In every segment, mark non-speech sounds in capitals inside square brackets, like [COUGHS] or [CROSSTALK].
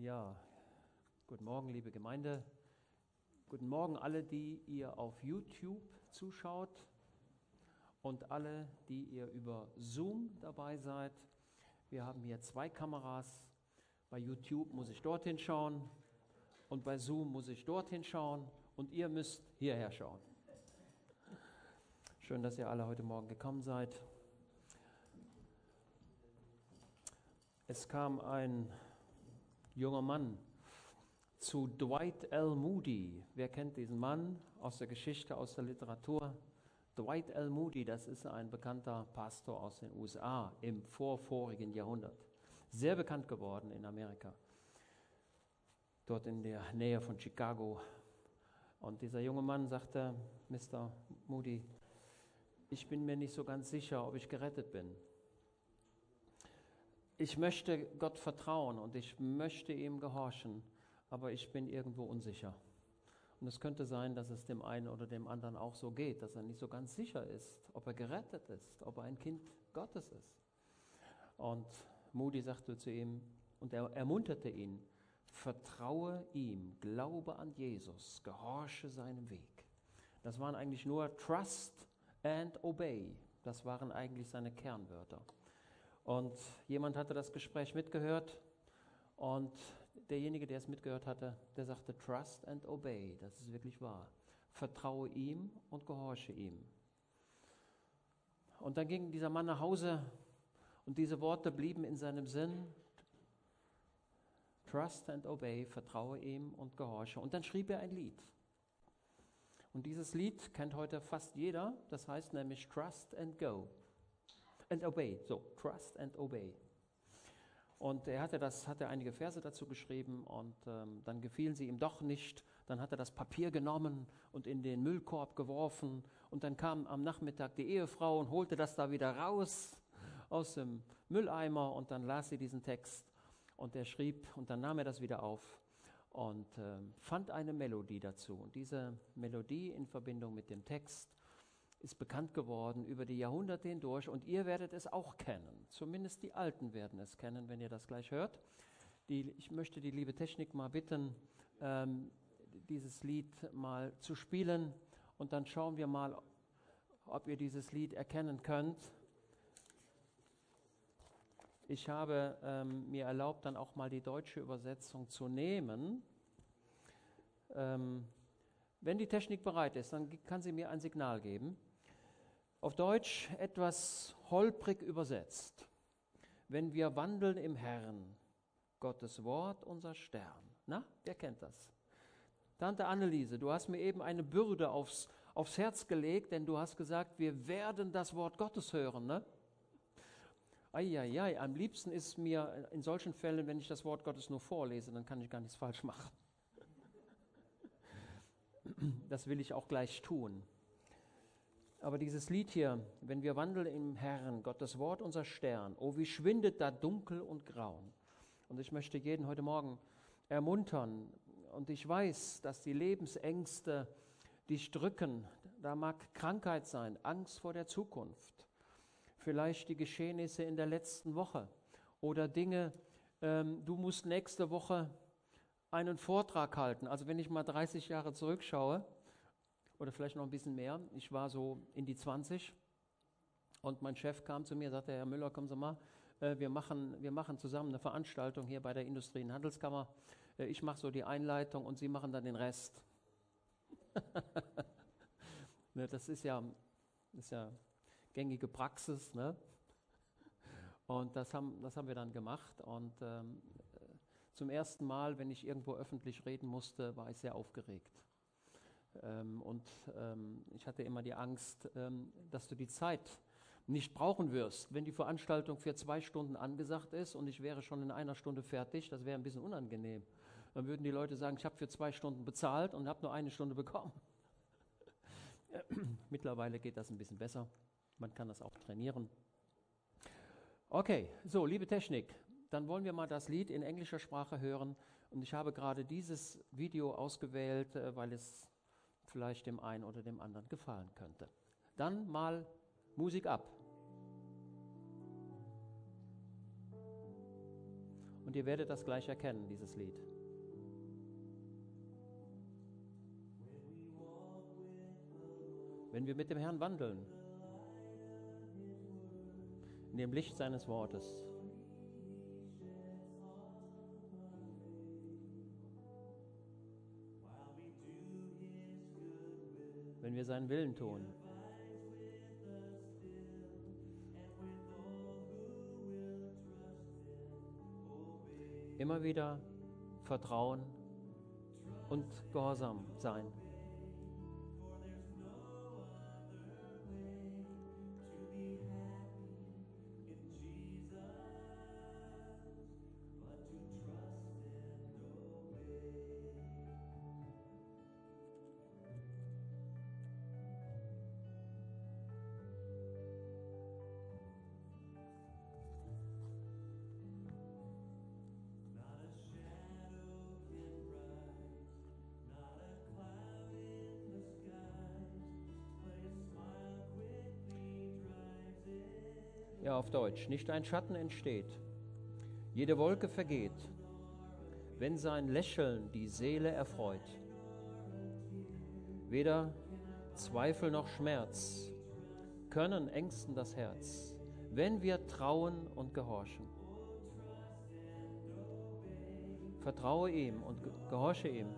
Ja, guten Morgen, liebe Gemeinde. Guten Morgen alle, die ihr auf YouTube zuschaut und alle, die ihr über Zoom dabei seid. Wir haben hier zwei Kameras. Bei YouTube muss ich dorthin schauen und bei Zoom muss ich dorthin schauen und ihr müsst hierher schauen. Schön, dass ihr alle heute Morgen gekommen seid. Es kam ein junger Mann zu Dwight L. Moody. Wer kennt diesen Mann aus der Geschichte, aus der Literatur? Dwight L. Moody, das ist ein bekannter Pastor aus den USA im vorvorigen Jahrhundert. Sehr bekannt geworden in Amerika. Dort in der Nähe von Chicago. Und dieser junge Mann sagte, Mr. Moody, ich bin mir nicht so ganz sicher, ob ich gerettet bin ich möchte Gott vertrauen und ich möchte ihm gehorchen, aber ich bin irgendwo unsicher. Und es könnte sein, dass es dem einen oder dem anderen auch so geht, dass er nicht so ganz sicher ist, ob er gerettet ist, ob er ein Kind Gottes ist. Und Moody sagte zu ihm, und er ermunterte ihn, vertraue ihm, glaube an Jesus, gehorche seinem Weg. Das waren eigentlich nur Trust and Obey. Das waren eigentlich seine Kernwörter. Und jemand hatte das Gespräch mitgehört und derjenige, der es mitgehört hatte, der sagte, Trust and Obey, das ist wirklich wahr. Vertraue ihm und gehorche ihm. Und dann ging dieser Mann nach Hause und diese Worte blieben in seinem Sinn. Trust and Obey, vertraue ihm und gehorche. Und dann schrieb er ein Lied. Und dieses Lied kennt heute fast jeder, das heißt nämlich Trust and Go and obey. So, trust and obey. Und er hatte, das, hatte einige Verse dazu geschrieben und ähm, dann gefielen sie ihm doch nicht. Dann hat er das Papier genommen und in den Müllkorb geworfen. Und dann kam am Nachmittag die Ehefrau und holte das da wieder raus aus dem Mülleimer und dann las sie diesen Text und er schrieb und dann nahm er das wieder auf und äh, fand eine Melodie dazu. Und diese Melodie in Verbindung mit dem Text ist bekannt geworden über die Jahrhunderte hindurch und ihr werdet es auch kennen. Zumindest die Alten werden es kennen, wenn ihr das gleich hört. Die, ich möchte die liebe Technik mal bitten, ähm, dieses Lied mal zu spielen und dann schauen wir mal, ob ihr dieses Lied erkennen könnt. Ich habe ähm, mir erlaubt, dann auch mal die deutsche Übersetzung zu nehmen. Ähm, wenn die Technik bereit ist, dann kann sie mir ein Signal geben. Auf Deutsch etwas holprig übersetzt. Wenn wir wandeln im Herrn, Gottes Wort unser Stern. Na, wer kennt das? Tante Anneliese, du hast mir eben eine Bürde aufs, aufs Herz gelegt, denn du hast gesagt, wir werden das Wort Gottes hören, ne? Eieiei, am liebsten ist mir in solchen Fällen, wenn ich das Wort Gottes nur vorlese, dann kann ich gar nichts falsch machen. Das will ich auch gleich tun. Aber dieses Lied hier, wenn wir wandeln im Herrn, Gottes Wort unser Stern, oh wie schwindet da dunkel und grauen. Und ich möchte jeden heute Morgen ermuntern. Und ich weiß, dass die Lebensängste dich drücken. Da mag Krankheit sein, Angst vor der Zukunft. Vielleicht die Geschehnisse in der letzten Woche oder Dinge, ähm, du musst nächste Woche einen Vortrag halten. Also wenn ich mal 30 Jahre zurückschaue, oder vielleicht noch ein bisschen mehr. Ich war so in die 20 und mein Chef kam zu mir, sagte, Herr Müller, kommen Sie mal, äh, wir machen, wir machen zusammen eine Veranstaltung hier bei der Industrie- und Handelskammer. Äh, ich mache so die Einleitung und Sie machen dann den Rest. [LAUGHS] Ne, das ist ja, ist ja gängige Praxis. Ne? Und das haben, das haben wir dann gemacht. Und ähm, äh, zum ersten Mal, wenn ich irgendwo öffentlich reden musste, war ich sehr aufgeregt. Ähm, und ähm, ich hatte immer die Angst, ähm, dass du die Zeit nicht brauchen wirst, wenn die Veranstaltung für zwei Stunden angesagt ist und ich wäre schon in einer Stunde fertig, das wäre ein bisschen unangenehm. Dann würden die Leute sagen, ich habe für zwei Stunden bezahlt und habe nur eine Stunde bekommen. [COUGHS] Mittlerweile geht das ein bisschen besser. Man kann das auch trainieren. Okay, so, liebe Technik, dann wollen wir mal das Lied in englischer Sprache hören. Und ich habe gerade dieses Video ausgewählt, äh, weil es vielleicht dem einen oder dem anderen gefallen könnte. Dann mal Musik ab. Und ihr werdet das gleich erkennen, dieses Lied. Wenn wir mit dem Herrn wandeln, in dem Licht seines Wortes, wir seinen Willen tun, immer wieder vertrauen und gehorsam sein. Auf Deutsch. Nicht ein Schatten entsteht. Jede Wolke vergeht, wenn sein Lächeln die Seele erfreut. Weder Zweifel noch Schmerz können ängsten das Herz, wenn wir trauen und gehorchen. Vertraue ihm und gehorche ihm.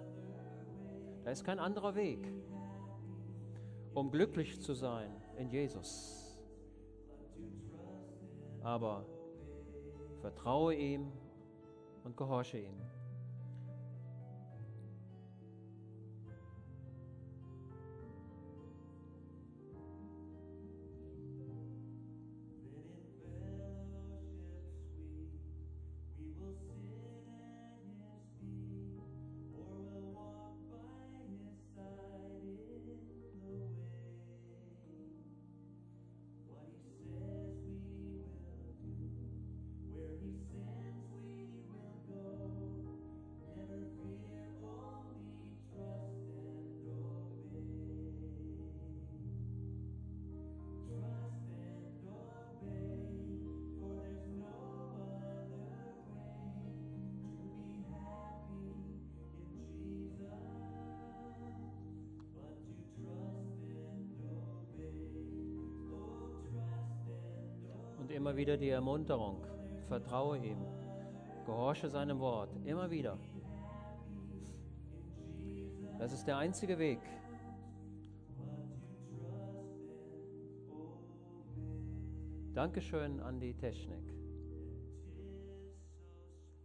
Da ist kein anderer Weg, um glücklich zu sein in Jesus aber vertraue ihm und gehorche ihm. Immer wieder die Ermunterung. Vertraue ihm. Gehorche seinem Wort. Immer wieder. Das ist der einzige Weg. Dankeschön an die Technik.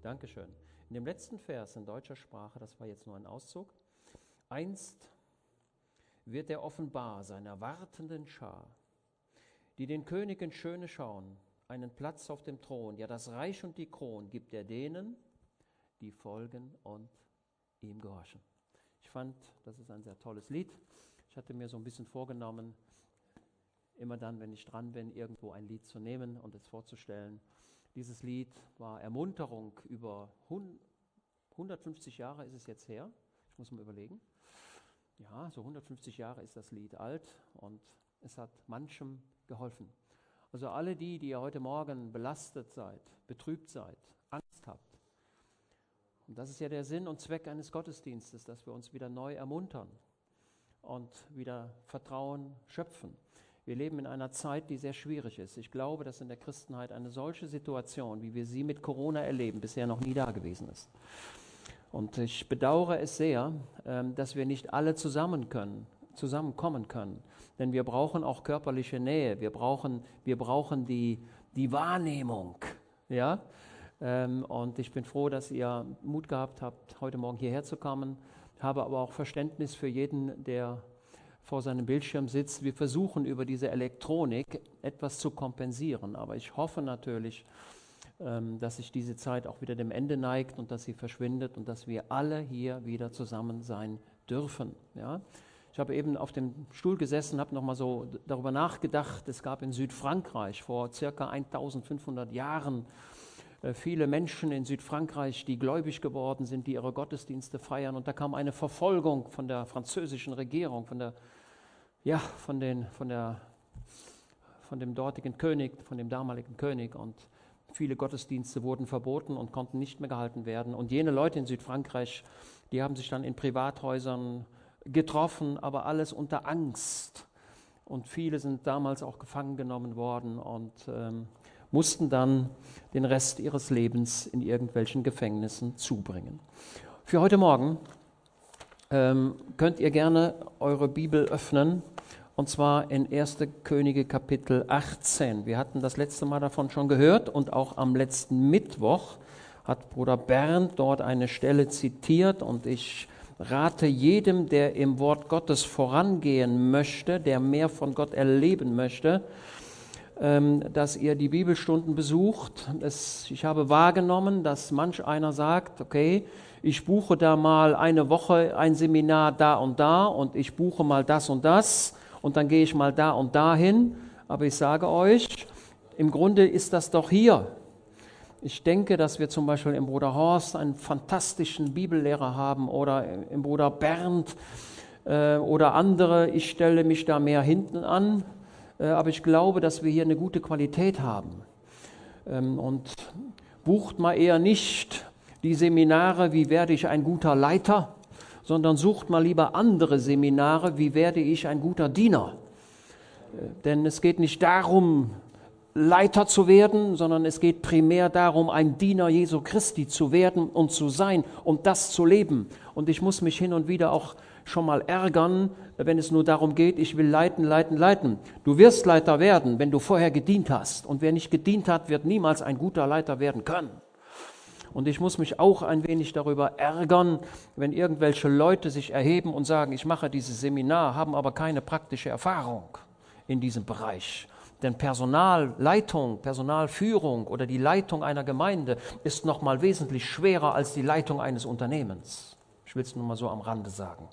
Dankeschön. In dem letzten Vers in deutscher Sprache, das war jetzt nur ein Auszug, einst wird er offenbar seiner wartenden Schar, die den König in Schöne schauen, einen Platz auf dem Thron. Ja, das Reich und die Kron gibt er denen, die folgen und ihm gehorchen. Ich fand, das ist ein sehr tolles Lied. Ich hatte mir so ein bisschen vorgenommen, immer dann, wenn ich dran bin, irgendwo ein Lied zu nehmen und es vorzustellen. Dieses Lied war Ermunterung über 150 Jahre ist es jetzt her. Ich muss mal überlegen. Ja, so 150 Jahre ist das Lied alt und es hat manchem geholfen. Also alle die, die ihr heute Morgen belastet seid, betrübt seid, Angst habt. Und das ist ja der Sinn und Zweck eines Gottesdienstes, dass wir uns wieder neu ermuntern und wieder Vertrauen schöpfen. Wir leben in einer Zeit, die sehr schwierig ist. Ich glaube, dass in der Christenheit eine solche Situation, wie wir sie mit Corona erleben, bisher noch nie da gewesen ist. Und ich bedauere es sehr, ähm, dass wir nicht alle zusammen können, zusammenkommen können. Denn wir brauchen auch körperliche Nähe. Wir brauchen, wir brauchen die, die Wahrnehmung. Ja? Ähm, und ich bin froh, dass ihr Mut gehabt habt, heute Morgen hierher zu kommen. Habe aber auch Verständnis für jeden, der vor seinem Bildschirm sitzt. Wir versuchen über diese Elektronik etwas zu kompensieren. Aber ich hoffe natürlich, ähm, dass sich diese Zeit auch wieder dem Ende neigt und dass sie verschwindet und dass wir alle hier wieder zusammen sein dürfen. Ja? Ich habe eben auf dem Stuhl gesessen, habe nochmal so darüber nachgedacht. Es gab in Südfrankreich vor circa 1500 Jahren äh, viele Menschen in Südfrankreich, die gläubig geworden sind, die ihre Gottesdienste feiern. Und da kam eine Verfolgung von der französischen Regierung, von der, ja, von den, von der, von dem dortigen König, von dem damaligen König. Und Viele Gottesdienste wurden verboten und konnten nicht mehr gehalten werden. Und jene Leute in Südfrankreich, die haben sich dann in Privathäusern getroffen, aber alles unter Angst. Und viele sind damals auch gefangen genommen worden und ähm, mussten dann den Rest ihres Lebens in irgendwelchen Gefängnissen zubringen. Für heute Morgen ähm, könnt ihr gerne eure Bibel öffnen und zwar in 1. Könige Kapitel 18. Wir hatten das letzte Mal davon schon gehört und auch am letzten Mittwoch hat Bruder Bernd dort eine Stelle zitiert und ich rate jedem, der im Wort Gottes vorangehen möchte, der mehr von Gott erleben möchte, ähm, dass ihr die Bibelstunden besucht. ich habe wahrgenommen, dass manch einer sagt, okay, ich buche da mal eine Woche ein Seminar da und da und ich buche mal das und das und dann gehe ich mal da und dahin. Aber ich sage euch, im Grunde ist das doch hier. Ich denke, dass wir zum Beispiel im Bruder Horst einen fantastischen Bibellehrer haben oder im Bruder Bernd äh, oder andere. Ich stelle mich da mehr hinten an, äh, aber ich glaube, dass wir hier eine gute Qualität haben. Ähm, und bucht mal eher nicht die Seminare, wie werde ich ein guter Leiter, sondern sucht mal lieber andere Seminare, wie werde ich ein guter Diener. Äh, denn es geht nicht darum, Leiter zu werden, sondern es geht primär darum, ein Diener Jesu Christi zu werden und zu sein und das zu leben. Und ich muss mich hin und wieder auch schon mal ärgern, wenn es nur darum geht, ich will leiten, leiten, leiten. Du wirst Leiter werden, wenn du vorher gedient hast. Und wer nicht gedient hat, wird niemals ein guter Leiter werden können. Und ich muss mich auch ein wenig darüber ärgern, wenn irgendwelche Leute sich erheben und sagen, ich mache dieses Seminar, haben aber keine praktische Erfahrung in diesem Bereich. Denn Personalleitung, Personalführung oder die Leitung einer Gemeinde ist noch mal wesentlich schwerer als die Leitung eines Unternehmens. Ich will es nur mal so am Rande sagen.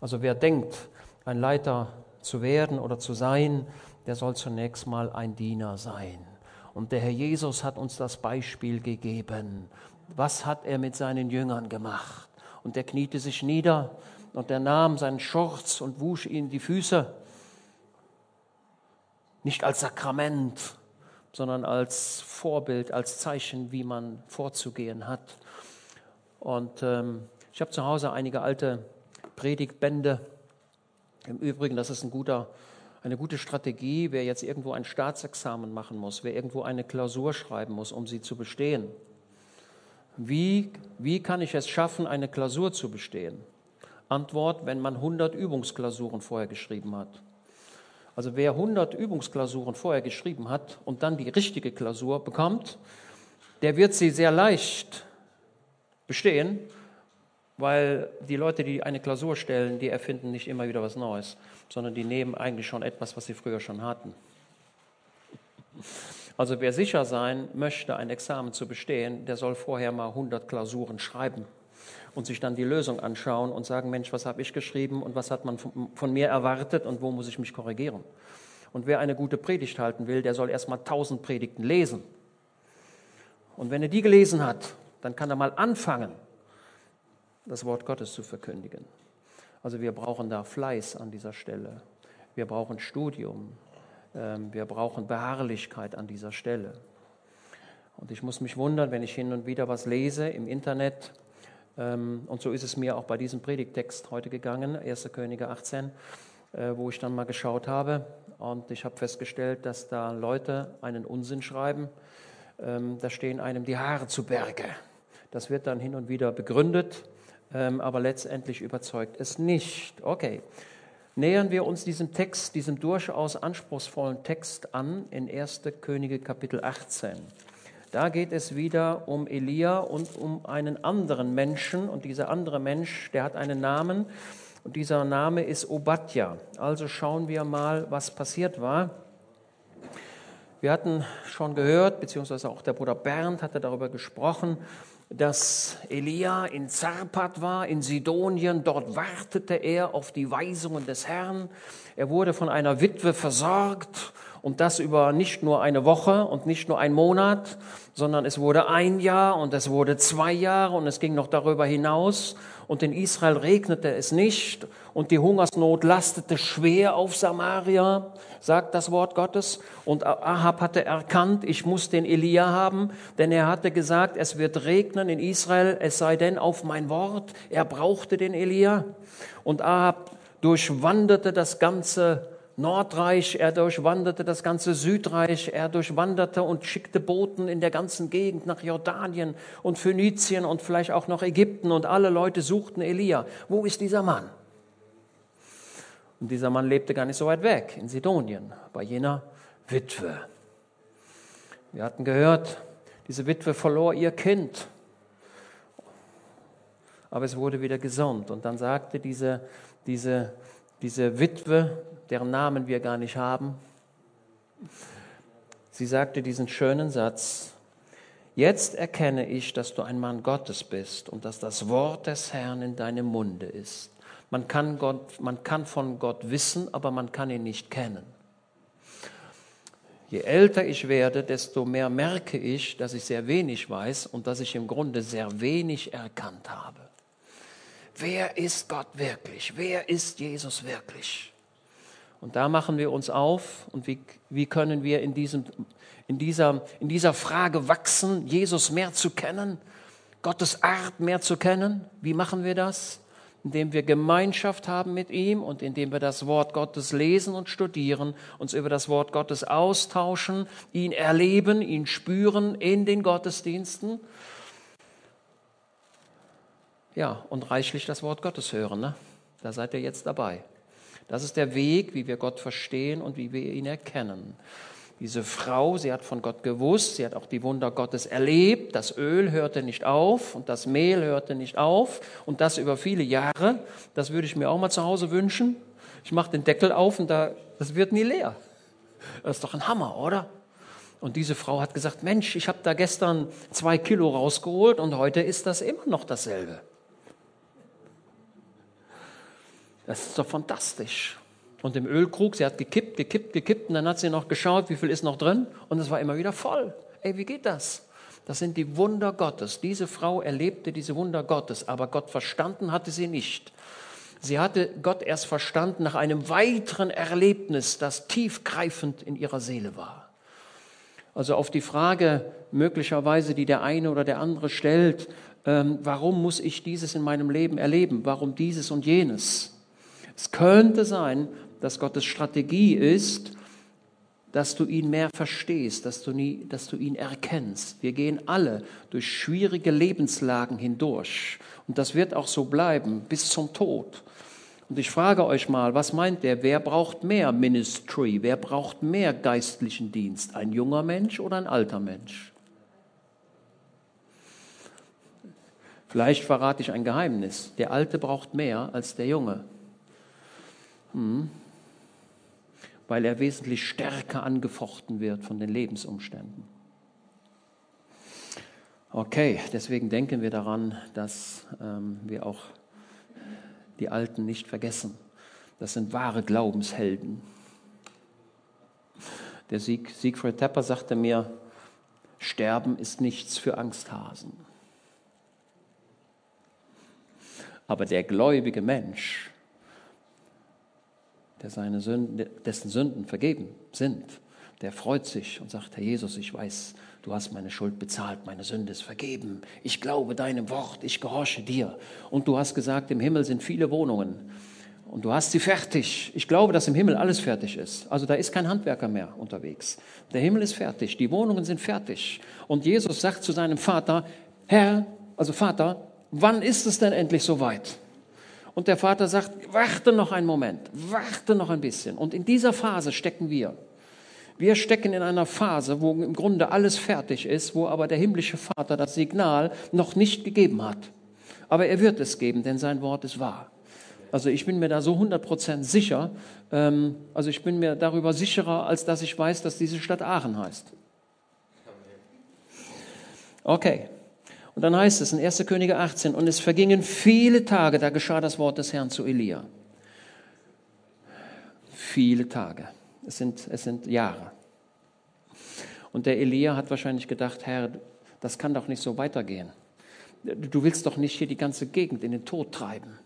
Also wer denkt, ein Leiter zu werden oder zu sein, der soll zunächst mal ein Diener sein. Und der Herr Jesus hat uns das Beispiel gegeben. Was hat er mit seinen Jüngern gemacht? Und er kniete sich nieder und er nahm seinen Schurz und wusch ihnen die Füße nicht als Sakrament, sondern als Vorbild, als Zeichen, wie man vorzugehen hat. Und ähm, ich habe zu Hause einige alte Predigtbände. Im Übrigen, das ist ein guter, eine gute Strategie, wer jetzt irgendwo ein Staatsexamen machen muss, wer irgendwo eine Klausur schreiben muss, um sie zu bestehen. Wie, wie kann ich es schaffen, eine Klausur zu bestehen? Antwort, wenn man 100 Übungsklausuren vorher geschrieben hat. Also wer 100 Übungsklausuren vorher geschrieben hat und dann die richtige Klausur bekommt, der wird sie sehr leicht bestehen, weil die Leute, die eine Klausur stellen, die erfinden nicht immer wieder was Neues, sondern die nehmen eigentlich schon etwas, was sie früher schon hatten. Also wer sicher sein möchte, ein Examen zu bestehen, der soll vorher mal 100 Klausuren schreiben und sich dann die Lösung anschauen und sagen, Mensch, was habe ich geschrieben und was hat man von mir erwartet und wo muss ich mich korrigieren. Und wer eine gute Predigt halten will, der soll erstmal tausend Predigten lesen. Und wenn er die gelesen hat, dann kann er mal anfangen, das Wort Gottes zu verkündigen. Also wir brauchen da Fleiß an dieser Stelle. Wir brauchen Studium. Ähm, wir brauchen Beharrlichkeit an dieser Stelle. Und ich muss mich wundern, wenn ich hin und wieder was lese im Internet, und so ist es mir auch bei diesem Predigtext heute gegangen, 1. Könige 18, äh, wo ich dann mal geschaut habe. Und ich habe festgestellt, dass da Leute einen Unsinn schreiben. Ähm, da stehen einem die Haare zu Berge. Das wird dann hin und wieder begründet, ähm, aber letztendlich überzeugt es nicht. Okay, nähern wir uns diesem Text, diesem durchaus anspruchsvollen Text an in 1. Könige Kapitel 18. Da geht es wieder um Elia und um einen anderen Menschen. Und dieser andere Mensch, der hat einen Namen. Und dieser Name ist Obadja. Also schauen wir mal, was passiert war. Wir hatten schon gehört, beziehungsweise auch der Bruder Bernd hatte darüber gesprochen, dass Elia in Zarpat war, in Sidonien. Dort wartete er auf die Weisungen des Herrn. Er wurde von einer Witwe versorgt Und das über nicht nur eine Woche und nicht nur einen Monat, sondern es wurde ein Jahr und es wurde zwei Jahre und es ging noch darüber hinaus. Und in Israel regnete es nicht und die Hungersnot lastete schwer auf Samaria, sagt das Wort Gottes. Und Ahab hatte erkannt, ich muss den Elia haben, denn er hatte gesagt, es wird regnen in Israel, es sei denn auf mein Wort. Er brauchte den Elia. Und Ahab durchwanderte das ganze Nordreich, er durchwanderte das ganze Südreich, er durchwanderte und schickte Boten in der ganzen Gegend nach Jordanien und Phönizien und vielleicht auch noch Ägypten und alle Leute suchten Elia. Wo ist dieser Mann? Und dieser Mann lebte gar nicht so weit weg, in Sidonien, bei jener Witwe. Wir hatten gehört, diese Witwe verlor ihr Kind, aber es wurde wieder gesund. Und dann sagte diese, diese, diese Witwe, deren Namen wir gar nicht haben. Sie sagte diesen schönen Satz, Jetzt erkenne ich, dass du ein Mann Gottes bist und dass das Wort des Herrn in deinem Munde ist. Man kann, Gott, man kann von Gott wissen, aber man kann ihn nicht kennen. Je älter ich werde, desto mehr merke ich, dass ich sehr wenig weiß und dass ich im Grunde sehr wenig erkannt habe. Wer ist Gott wirklich? Wer ist Jesus wirklich? Und da machen wir uns auf und wie, wie können wir in, diesem, in, dieser, in dieser Frage wachsen, Jesus mehr zu kennen, Gottes Art mehr zu kennen. Wie machen wir das? Indem wir Gemeinschaft haben mit ihm und indem wir das Wort Gottes lesen und studieren, uns über das Wort Gottes austauschen, ihn erleben, ihn spüren in den Gottesdiensten. Ja, und reichlich das Wort Gottes hören. Ne? Da seid ihr jetzt dabei. Das ist der Weg, wie wir Gott verstehen und wie wir ihn erkennen. Diese Frau, sie hat von Gott gewusst, sie hat auch die Wunder Gottes erlebt. Das Öl hörte nicht auf und das Mehl hörte nicht auf und das über viele Jahre. Das würde ich mir auch mal zu Hause wünschen. Ich mache den Deckel auf und da, das wird nie leer. Das ist doch ein Hammer, oder? Und diese Frau hat gesagt, Mensch, ich habe da gestern zwei Kilo rausgeholt und heute ist das immer noch dasselbe. Das ist doch fantastisch. Und im Ölkrug, sie hat gekippt, gekippt, gekippt und dann hat sie noch geschaut, wie viel ist noch drin und es war immer wieder voll. Ey, wie geht das? Das sind die Wunder Gottes. Diese Frau erlebte diese Wunder Gottes, aber Gott verstanden hatte sie nicht. Sie hatte Gott erst verstanden nach einem weiteren Erlebnis, das tiefgreifend in ihrer Seele war. Also auf die Frage möglicherweise, die der eine oder der andere stellt, ähm, warum muss ich dieses in meinem Leben erleben? Warum dieses und jenes? Es könnte sein, dass Gottes Strategie ist, dass du ihn mehr verstehst, dass du, nie, dass du ihn erkennst. Wir gehen alle durch schwierige Lebenslagen hindurch. Und das wird auch so bleiben bis zum Tod. Und ich frage euch mal, was meint der? Wer braucht mehr Ministry? Wer braucht mehr geistlichen Dienst? Ein junger Mensch oder ein alter Mensch? Vielleicht verrate ich ein Geheimnis. Der Alte braucht mehr als der Junge. Mhm. Weil er wesentlich stärker angefochten wird von den Lebensumständen. Okay, deswegen denken wir daran, dass ähm, wir auch die Alten nicht vergessen. Das sind wahre Glaubenshelden. Der Sieg, Siegfried Tepper sagte mir, Sterben ist nichts für Angsthasen. Aber der gläubige Mensch der seine Sünden, dessen Sünden vergeben sind, der freut sich und sagt, Herr Jesus, ich weiß, du hast meine Schuld bezahlt, meine Sünde ist vergeben. Ich glaube deinem Wort, ich gehorche dir. Und du hast gesagt, im Himmel sind viele Wohnungen. Und du hast sie fertig. Ich glaube, dass im Himmel alles fertig ist. Also da ist kein Handwerker mehr unterwegs. Der Himmel ist fertig, die Wohnungen sind fertig. Und Jesus sagt zu seinem Vater, Herr, also Vater, wann ist es denn endlich soweit? Und der Vater sagt, warte noch einen Moment, warte noch ein bisschen. Und in dieser Phase stecken wir. Wir stecken in einer Phase, wo im Grunde alles fertig ist, wo aber der himmlische Vater das Signal noch nicht gegeben hat. Aber er wird es geben, denn sein Wort ist wahr. Also ich bin mir da so 100% sicher, ähm, also ich bin mir darüber sicherer, als dass ich weiß, dass diese Stadt Aachen heißt. Okay, und dann heißt es in 1. Könige 18, und es vergingen viele Tage, da geschah das Wort des Herrn zu Elia. Viele Tage. Es sind, es sind Jahre. Und der Elia hat wahrscheinlich gedacht, Herr, das kann doch nicht so weitergehen. Du willst doch nicht hier die ganze Gegend in den Tod treiben.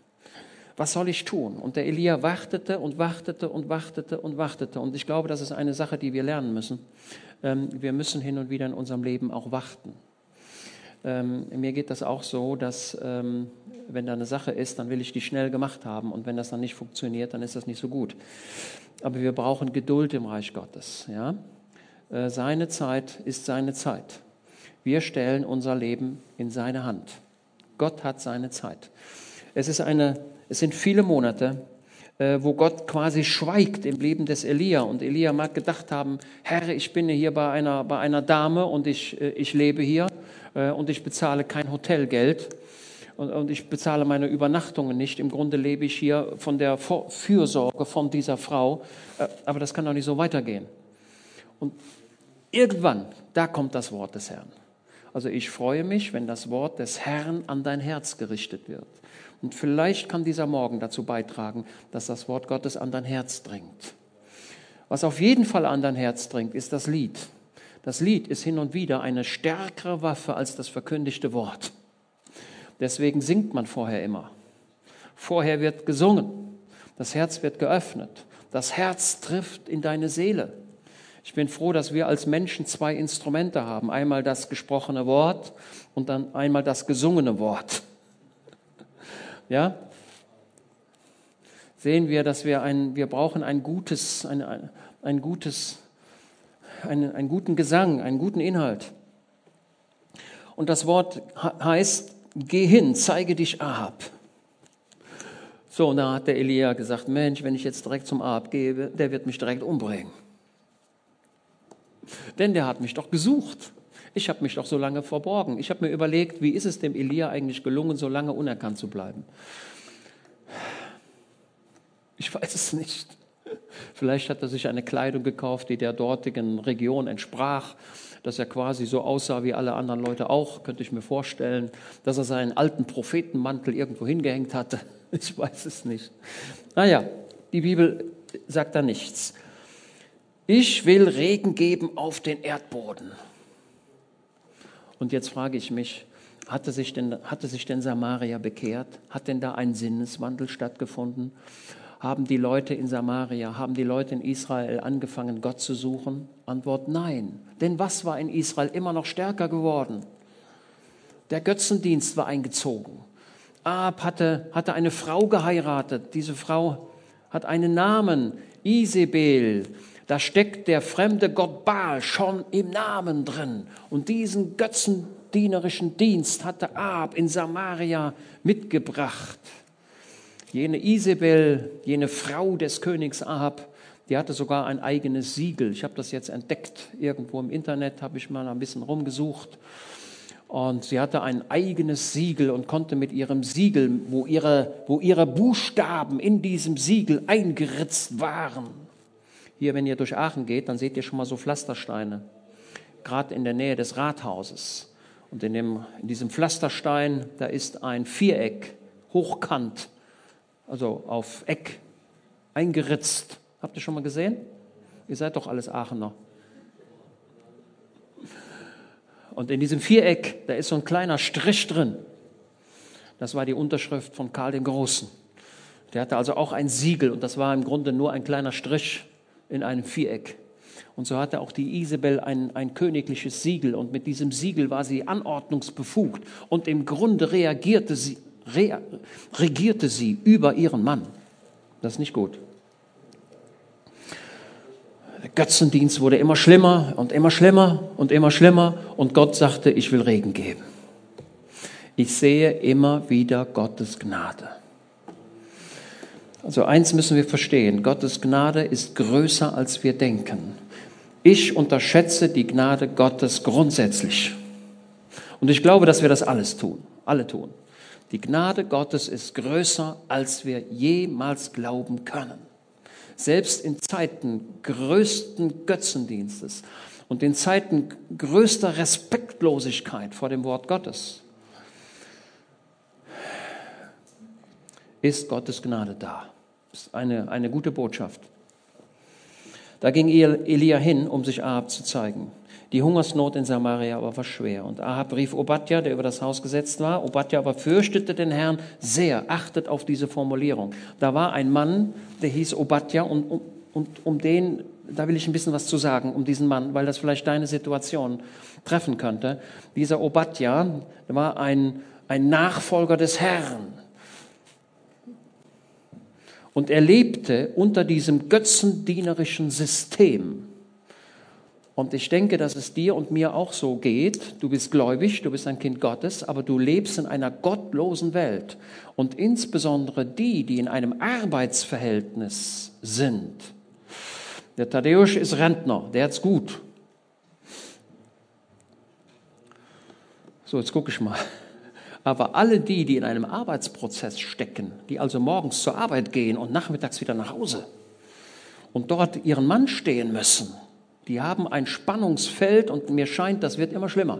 Was soll ich tun? Und der Elia wartete und wartete und wartete und wartete. Und ich glaube, das ist eine Sache, die wir lernen müssen. Ähm, wir müssen hin und wieder in unserem Leben auch warten. Ähm, mir geht das auch so, dass ähm, wenn da eine Sache ist, dann will ich die schnell gemacht haben. Und wenn das dann nicht funktioniert, dann ist das nicht so gut. Aber wir brauchen Geduld im Reich Gottes. Ja? Äh, seine Zeit ist seine Zeit. Wir stellen unser Leben in seine Hand. Gott hat seine Zeit. Es, ist eine, es sind viele Monate, wo Gott quasi schweigt im Leben des Elia. Und Elia mag gedacht haben, Herr, ich bin hier bei einer, bei einer Dame und ich, äh, ich lebe hier und ich bezahle kein Hotelgeld und, und ich bezahle meine Übernachtungen nicht. Im Grunde lebe ich hier von der Fürsorge von dieser Frau. Aber das kann doch nicht so weitergehen. Und irgendwann, da kommt das Wort des Herrn. Also ich freue mich, wenn das Wort des Herrn an dein Herz gerichtet wird. Und vielleicht kann dieser Morgen dazu beitragen, dass das Wort Gottes an dein Herz dringt. Was auf jeden Fall an dein Herz dringt, ist das Lied. Das Lied ist hin und wieder eine stärkere Waffe als das verkündigte Wort. Deswegen singt man vorher immer. Vorher wird gesungen. Das Herz wird geöffnet. Das Herz trifft in deine Seele. Ich bin froh, dass wir als Menschen zwei Instrumente haben. Einmal das gesprochene Wort und dann einmal das gesungene Wort. Ja? Sehen wir, dass wir ein, wir brauchen ein gutes, ein, ein gutes, einen, einen guten Gesang, einen guten Inhalt. Und das Wort heißt geh hin, zeige dich Ahab. So, und da hat der Elia gesagt, Mensch, wenn ich jetzt direkt zum Ahab gehe, der wird mich direkt umbringen. Denn der hat mich doch gesucht. Ich habe mich doch so lange verborgen. Ich habe mir überlegt, wie ist es dem Elia eigentlich gelungen, so lange unerkannt zu bleiben? Ich weiß es nicht. Vielleicht hat er sich eine Kleidung gekauft, die der dortigen Region entsprach dass er quasi so aussah wie alle anderen Leute auch, könnte ich mir vorstellen, dass er seinen alten Prophetenmantel irgendwo hingehängt hatte. [LAUGHS] Ich weiß es nicht. Naja, die Bibel sagt da nichts. Ich will Regen geben auf den Erdboden. Und jetzt frage ich mich, hatte sich denn, hatte sich denn Samaria bekehrt? Hat denn da ein Sinneswandel stattgefunden? Haben die Leute in Samaria, haben die Leute in Israel angefangen, Gott zu suchen? Antwort nein. Denn was war in Israel immer noch stärker geworden? Der Götzendienst war eingezogen. Ab hatte, hatte eine Frau geheiratet. Diese Frau hat einen Namen, Isabel. Da steckt der fremde Gott Baal schon im Namen drin. Und diesen götzendienerischen Dienst hatte Ab in Samaria mitgebracht. Jene Isabel, jene Frau des Königs Ahab, die hatte sogar ein eigenes Siegel. Ich habe das jetzt entdeckt. Irgendwo im Internet habe ich mal ein bisschen rumgesucht. Und sie hatte ein eigenes Siegel und konnte mit ihrem Siegel, wo ihre, wo ihre Buchstaben in diesem Siegel eingeritzt waren. Hier, wenn ihr durch Aachen geht, dann seht ihr schon mal so Pflastersteine, gerade in der Nähe des Rathauses. Und in, dem, in diesem Pflasterstein, da ist ein Viereck, hochkant also auf Eck eingeritzt. Habt ihr schon mal gesehen? Ihr seid doch alles Aachener. Und in diesem Viereck, da ist so ein kleiner Strich drin. Das war die Unterschrift von Karl dem Großen. Der hatte also auch ein Siegel und das war im Grunde nur ein kleiner Strich in einem Viereck. Und so hatte auch die Isabel ein, ein königliches Siegel und mit diesem Siegel war sie anordnungsbefugt und im Grunde reagierte sie, re regierte sie über ihren Mann. Das ist nicht gut. Der Götzendienst wurde immer schlimmer und immer schlimmer und immer schlimmer und Gott sagte, ich will Regen geben. Ich sehe immer wieder Gottes Gnade. Also eins müssen wir verstehen, Gottes Gnade ist größer, als wir denken. Ich unterschätze die Gnade Gottes grundsätzlich. Und ich glaube, dass wir das alles tun, alle tun. Die Gnade Gottes ist größer, als wir jemals glauben können. Selbst in Zeiten größten Götzendienstes und in Zeiten größter Respektlosigkeit vor dem Wort Gottes ist Gottes Gnade da. Das ist eine, eine gute Botschaft. Da ging Elia hin, um sich Ahab zu zeigen. Die Hungersnot in Samaria aber war schwer. Und Ahab rief Obadja, der über das Haus gesetzt war. Obadja aber fürchtete den Herrn sehr. Achtet auf diese Formulierung. Da war ein Mann, der hieß Obadja und, und, und um den, da will ich ein bisschen was zu sagen, um diesen Mann, weil das vielleicht deine Situation treffen könnte. Dieser Obadja war ein, ein Nachfolger des Herrn. Und er lebte unter diesem götzendienerischen System. Und ich denke, dass es dir und mir auch so geht. Du bist gläubig, du bist ein Kind Gottes, aber du lebst in einer gottlosen Welt. Und insbesondere die, die in einem Arbeitsverhältnis sind. Der Tadeusz ist Rentner, der hat's gut. So, jetzt gucke ich mal. Aber alle die, die in einem Arbeitsprozess stecken, die also morgens zur Arbeit gehen und nachmittags wieder nach Hause und dort ihren Mann stehen müssen, die haben ein Spannungsfeld und mir scheint, das wird immer schlimmer.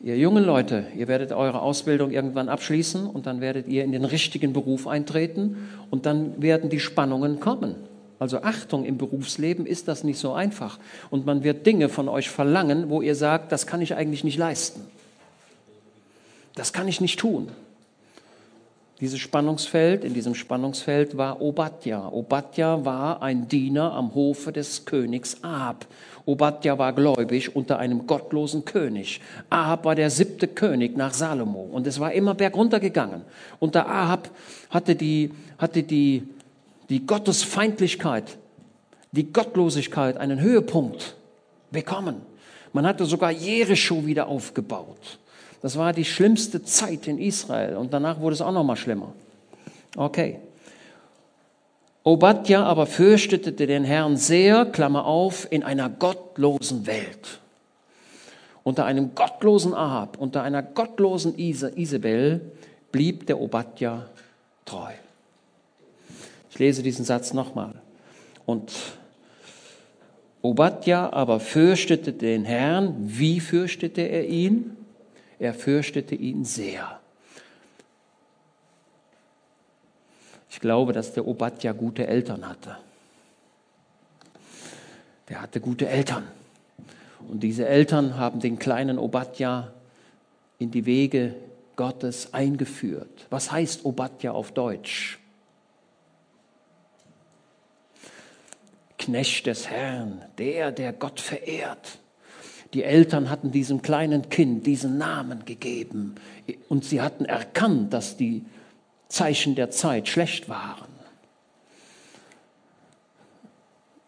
Ihr jungen Leute, ihr werdet eure Ausbildung irgendwann abschließen und dann werdet ihr in den richtigen Beruf eintreten und dann werden die Spannungen kommen. Also Achtung, im Berufsleben ist das nicht so einfach. Und man wird Dinge von euch verlangen, wo ihr sagt, das kann ich eigentlich nicht leisten. Das kann ich nicht tun. Dieses Spannungsfeld, in diesem Spannungsfeld war Obadja. Obadja war ein Diener am Hofe des Königs Ahab. Obadja war gläubig unter einem gottlosen König. Ahab war der siebte König nach Salomo und es war immer bergunter gegangen. Unter Ahab hatte die, hatte die, die Gottesfeindlichkeit, die Gottlosigkeit einen Höhepunkt bekommen. Man hatte sogar Jericho wieder aufgebaut. Das war die schlimmste Zeit in Israel und danach wurde es auch noch mal schlimmer. Okay. Obadja aber fürchtete den Herrn sehr, Klammer auf, in einer gottlosen Welt. Unter einem gottlosen Ahab, unter einer gottlosen Isabel blieb der Obadja treu. Ich lese diesen Satz nochmal. Und Obadja aber fürchtete den Herrn. Wie fürchtete er ihn? Er fürchtete ihn sehr. Ich glaube, dass der Obadja gute Eltern hatte. Der hatte gute Eltern. Und diese Eltern haben den kleinen Obadja in die Wege Gottes eingeführt. Was heißt Obadja auf Deutsch? Knecht des Herrn, der, der Gott verehrt. Die Eltern hatten diesem kleinen Kind diesen Namen gegeben und sie hatten erkannt, dass die Zeichen der Zeit schlecht waren.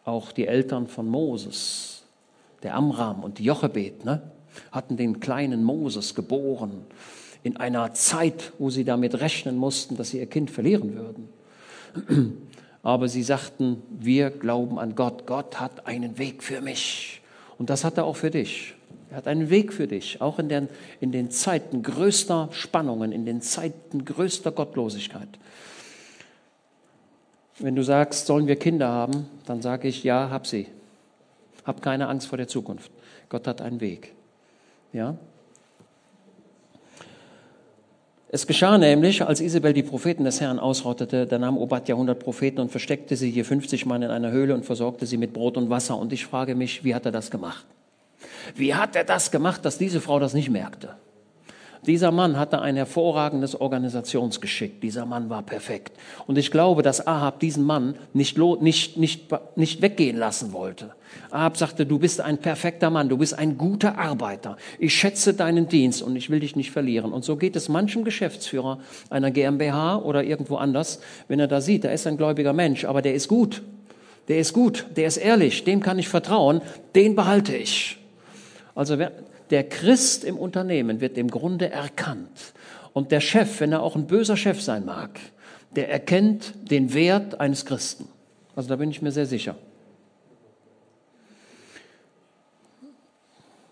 Auch die Eltern von Moses, der Amram und die Jochebed, ne, hatten den kleinen Moses geboren in einer Zeit, wo sie damit rechnen mussten, dass sie ihr Kind verlieren würden. Aber sie sagten, wir glauben an Gott. Gott hat einen Weg für mich. Und das hat er auch für dich. Er hat einen Weg für dich, auch in den, in den Zeiten größter Spannungen, in den Zeiten größter Gottlosigkeit. Wenn du sagst, sollen wir Kinder haben, dann sage ich, ja, hab sie. Hab keine Angst vor der Zukunft. Gott hat einen Weg. Ja? Es geschah nämlich, als Isabel die Propheten des Herrn ausrottete, da nahm Obadja 100 Propheten und versteckte sie hier 50 Mann in einer Höhle und versorgte sie mit Brot und Wasser. Und ich frage mich, wie hat er das gemacht? Wie hat er das gemacht, dass diese Frau das nicht merkte? Dieser Mann hatte ein hervorragendes Organisationsgeschick. Dieser Mann war perfekt. Und ich glaube, dass Ahab diesen Mann nicht, nicht, nicht, nicht weggehen lassen wollte. Ahab sagte, du bist ein perfekter Mann, du bist ein guter Arbeiter. Ich schätze deinen Dienst und ich will dich nicht verlieren. Und so geht es manchem Geschäftsführer einer GmbH oder irgendwo anders, wenn er da sieht, da ist ein gläubiger Mensch, aber der ist gut. Der ist gut, der ist ehrlich, dem kann ich vertrauen, den behalte ich. Also der Christ im Unternehmen wird im Grunde erkannt. Und der Chef, wenn er auch ein böser Chef sein mag, der erkennt den Wert eines Christen. Also da bin ich mir sehr sicher.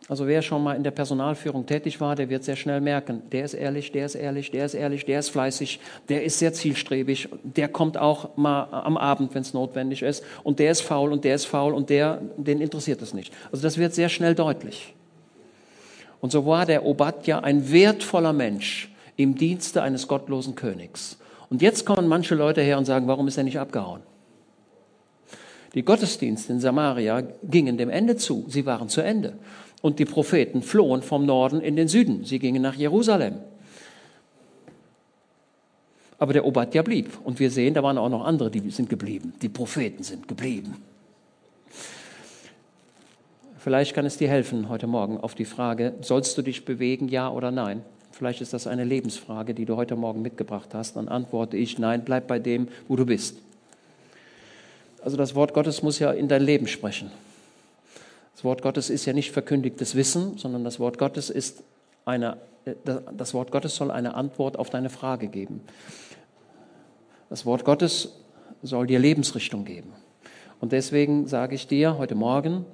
Also wer schon mal in der Personalführung tätig war, der wird sehr schnell merken, der ist ehrlich, der ist ehrlich, der ist ehrlich, der ist fleißig, der ist sehr zielstrebig, der kommt auch mal am Abend, wenn es notwendig ist, und der ist faul und der ist faul und der, den interessiert es nicht. Also das wird sehr schnell deutlich. Und so war der Obadja ein wertvoller Mensch im Dienste eines gottlosen Königs. Und jetzt kommen manche Leute her und sagen, warum ist er nicht abgehauen? Die Gottesdienste in Samaria gingen dem Ende zu. Sie waren zu Ende. Und die Propheten flohen vom Norden in den Süden. Sie gingen nach Jerusalem. Aber der Obadja blieb. Und wir sehen, da waren auch noch andere, die sind geblieben. Die Propheten sind geblieben. Vielleicht kann es dir helfen heute Morgen auf die Frage, sollst du dich bewegen, ja oder nein? Vielleicht ist das eine Lebensfrage, die du heute Morgen mitgebracht hast. Dann antworte ich, nein, bleib bei dem, wo du bist. Also das Wort Gottes muss ja in dein Leben sprechen. Das Wort Gottes ist ja nicht verkündigtes Wissen, sondern das Wort Gottes ist eine, das Wort Gottes soll eine Antwort auf deine Frage geben. Das Wort Gottes soll dir Lebensrichtung geben. Und deswegen sage ich dir heute Morgen,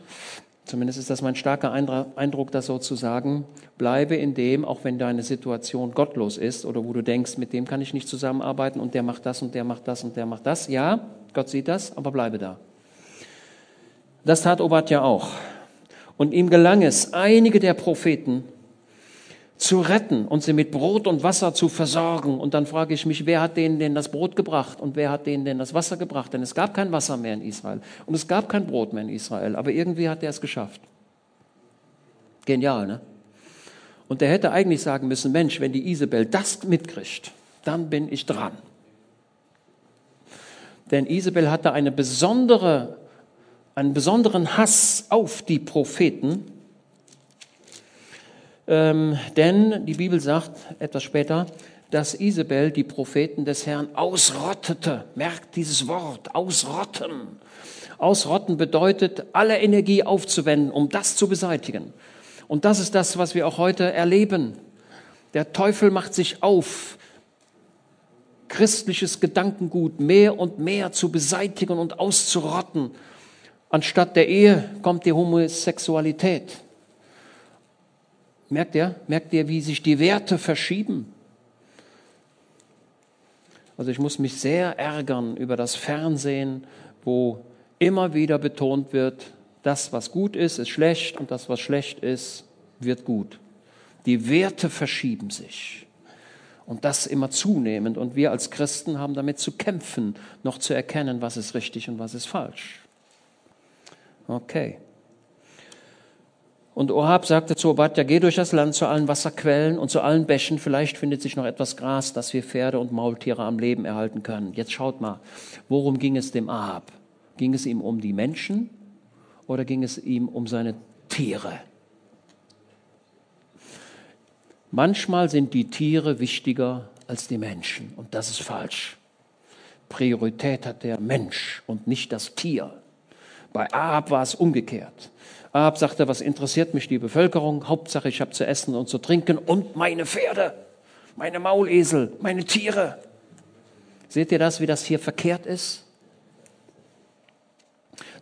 Zumindest ist das mein starker Eindruck, das so zu sagen. Bleibe in dem, auch wenn deine Situation gottlos ist oder wo du denkst, mit dem kann ich nicht zusammenarbeiten und der macht das und der macht das und der macht das. Ja, Gott sieht das, aber bleibe da. Das tat Obadja auch. Und ihm gelang es, einige der Propheten zu retten und sie mit Brot und Wasser zu versorgen. Und dann frage ich mich, wer hat denen denn das Brot gebracht und wer hat denen denn das Wasser gebracht? Denn es gab kein Wasser mehr in Israel und es gab kein Brot mehr in Israel. Aber irgendwie hat er es geschafft. Genial, ne? Und der hätte eigentlich sagen müssen, Mensch, wenn die Isabel das mitkriegt, dann bin ich dran. Denn Isabel hatte eine besondere, einen besonderen Hass auf die Propheten ähm, denn die Bibel sagt etwas später, dass Isabel die Propheten des Herrn ausrottete. Merkt dieses Wort, ausrotten. Ausrotten bedeutet, alle Energie aufzuwenden, um das zu beseitigen. Und das ist das, was wir auch heute erleben. Der Teufel macht sich auf, christliches Gedankengut mehr und mehr zu beseitigen und auszurotten. Anstatt der Ehe kommt die Homosexualität. Merkt ihr? Merkt ihr, wie sich die Werte verschieben? Also ich muss mich sehr ärgern über das Fernsehen, wo immer wieder betont wird, das, was gut ist, ist schlecht und das, was schlecht ist, wird gut. Die Werte verschieben sich. Und das immer zunehmend. Und wir als Christen haben damit zu kämpfen, noch zu erkennen, was ist richtig und was ist falsch. Okay. Und Ohab sagte zu Obadja, geh durch das Land zu allen Wasserquellen und zu allen Bächen, vielleicht findet sich noch etwas Gras, dass wir Pferde und Maultiere am Leben erhalten können. Jetzt schaut mal, worum ging es dem Ahab? Ging es ihm um die Menschen oder ging es ihm um seine Tiere? Manchmal sind die Tiere wichtiger als die Menschen und das ist falsch. Priorität hat der Mensch und nicht das Tier. Bei Ahab war es umgekehrt. Ahab sagte, was interessiert mich die Bevölkerung? Hauptsache, ich habe zu essen und zu trinken und meine Pferde, meine Maulesel, meine Tiere. Seht ihr das, wie das hier verkehrt ist?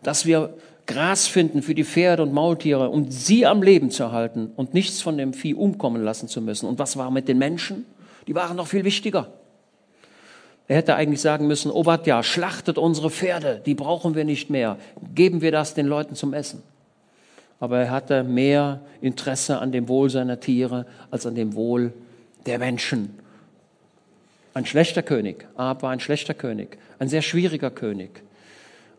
Dass wir Gras finden für die Pferde und Maultiere, um sie am Leben zu halten und nichts von dem Vieh umkommen lassen zu müssen. Und was war mit den Menschen? Die waren noch viel wichtiger. Er hätte eigentlich sagen müssen, Obadja, schlachtet unsere Pferde, die brauchen wir nicht mehr. Geben wir das den Leuten zum Essen aber er hatte mehr Interesse an dem Wohl seiner Tiere als an dem Wohl der Menschen. Ein schlechter König, aber ein schlechter König, ein sehr schwieriger König,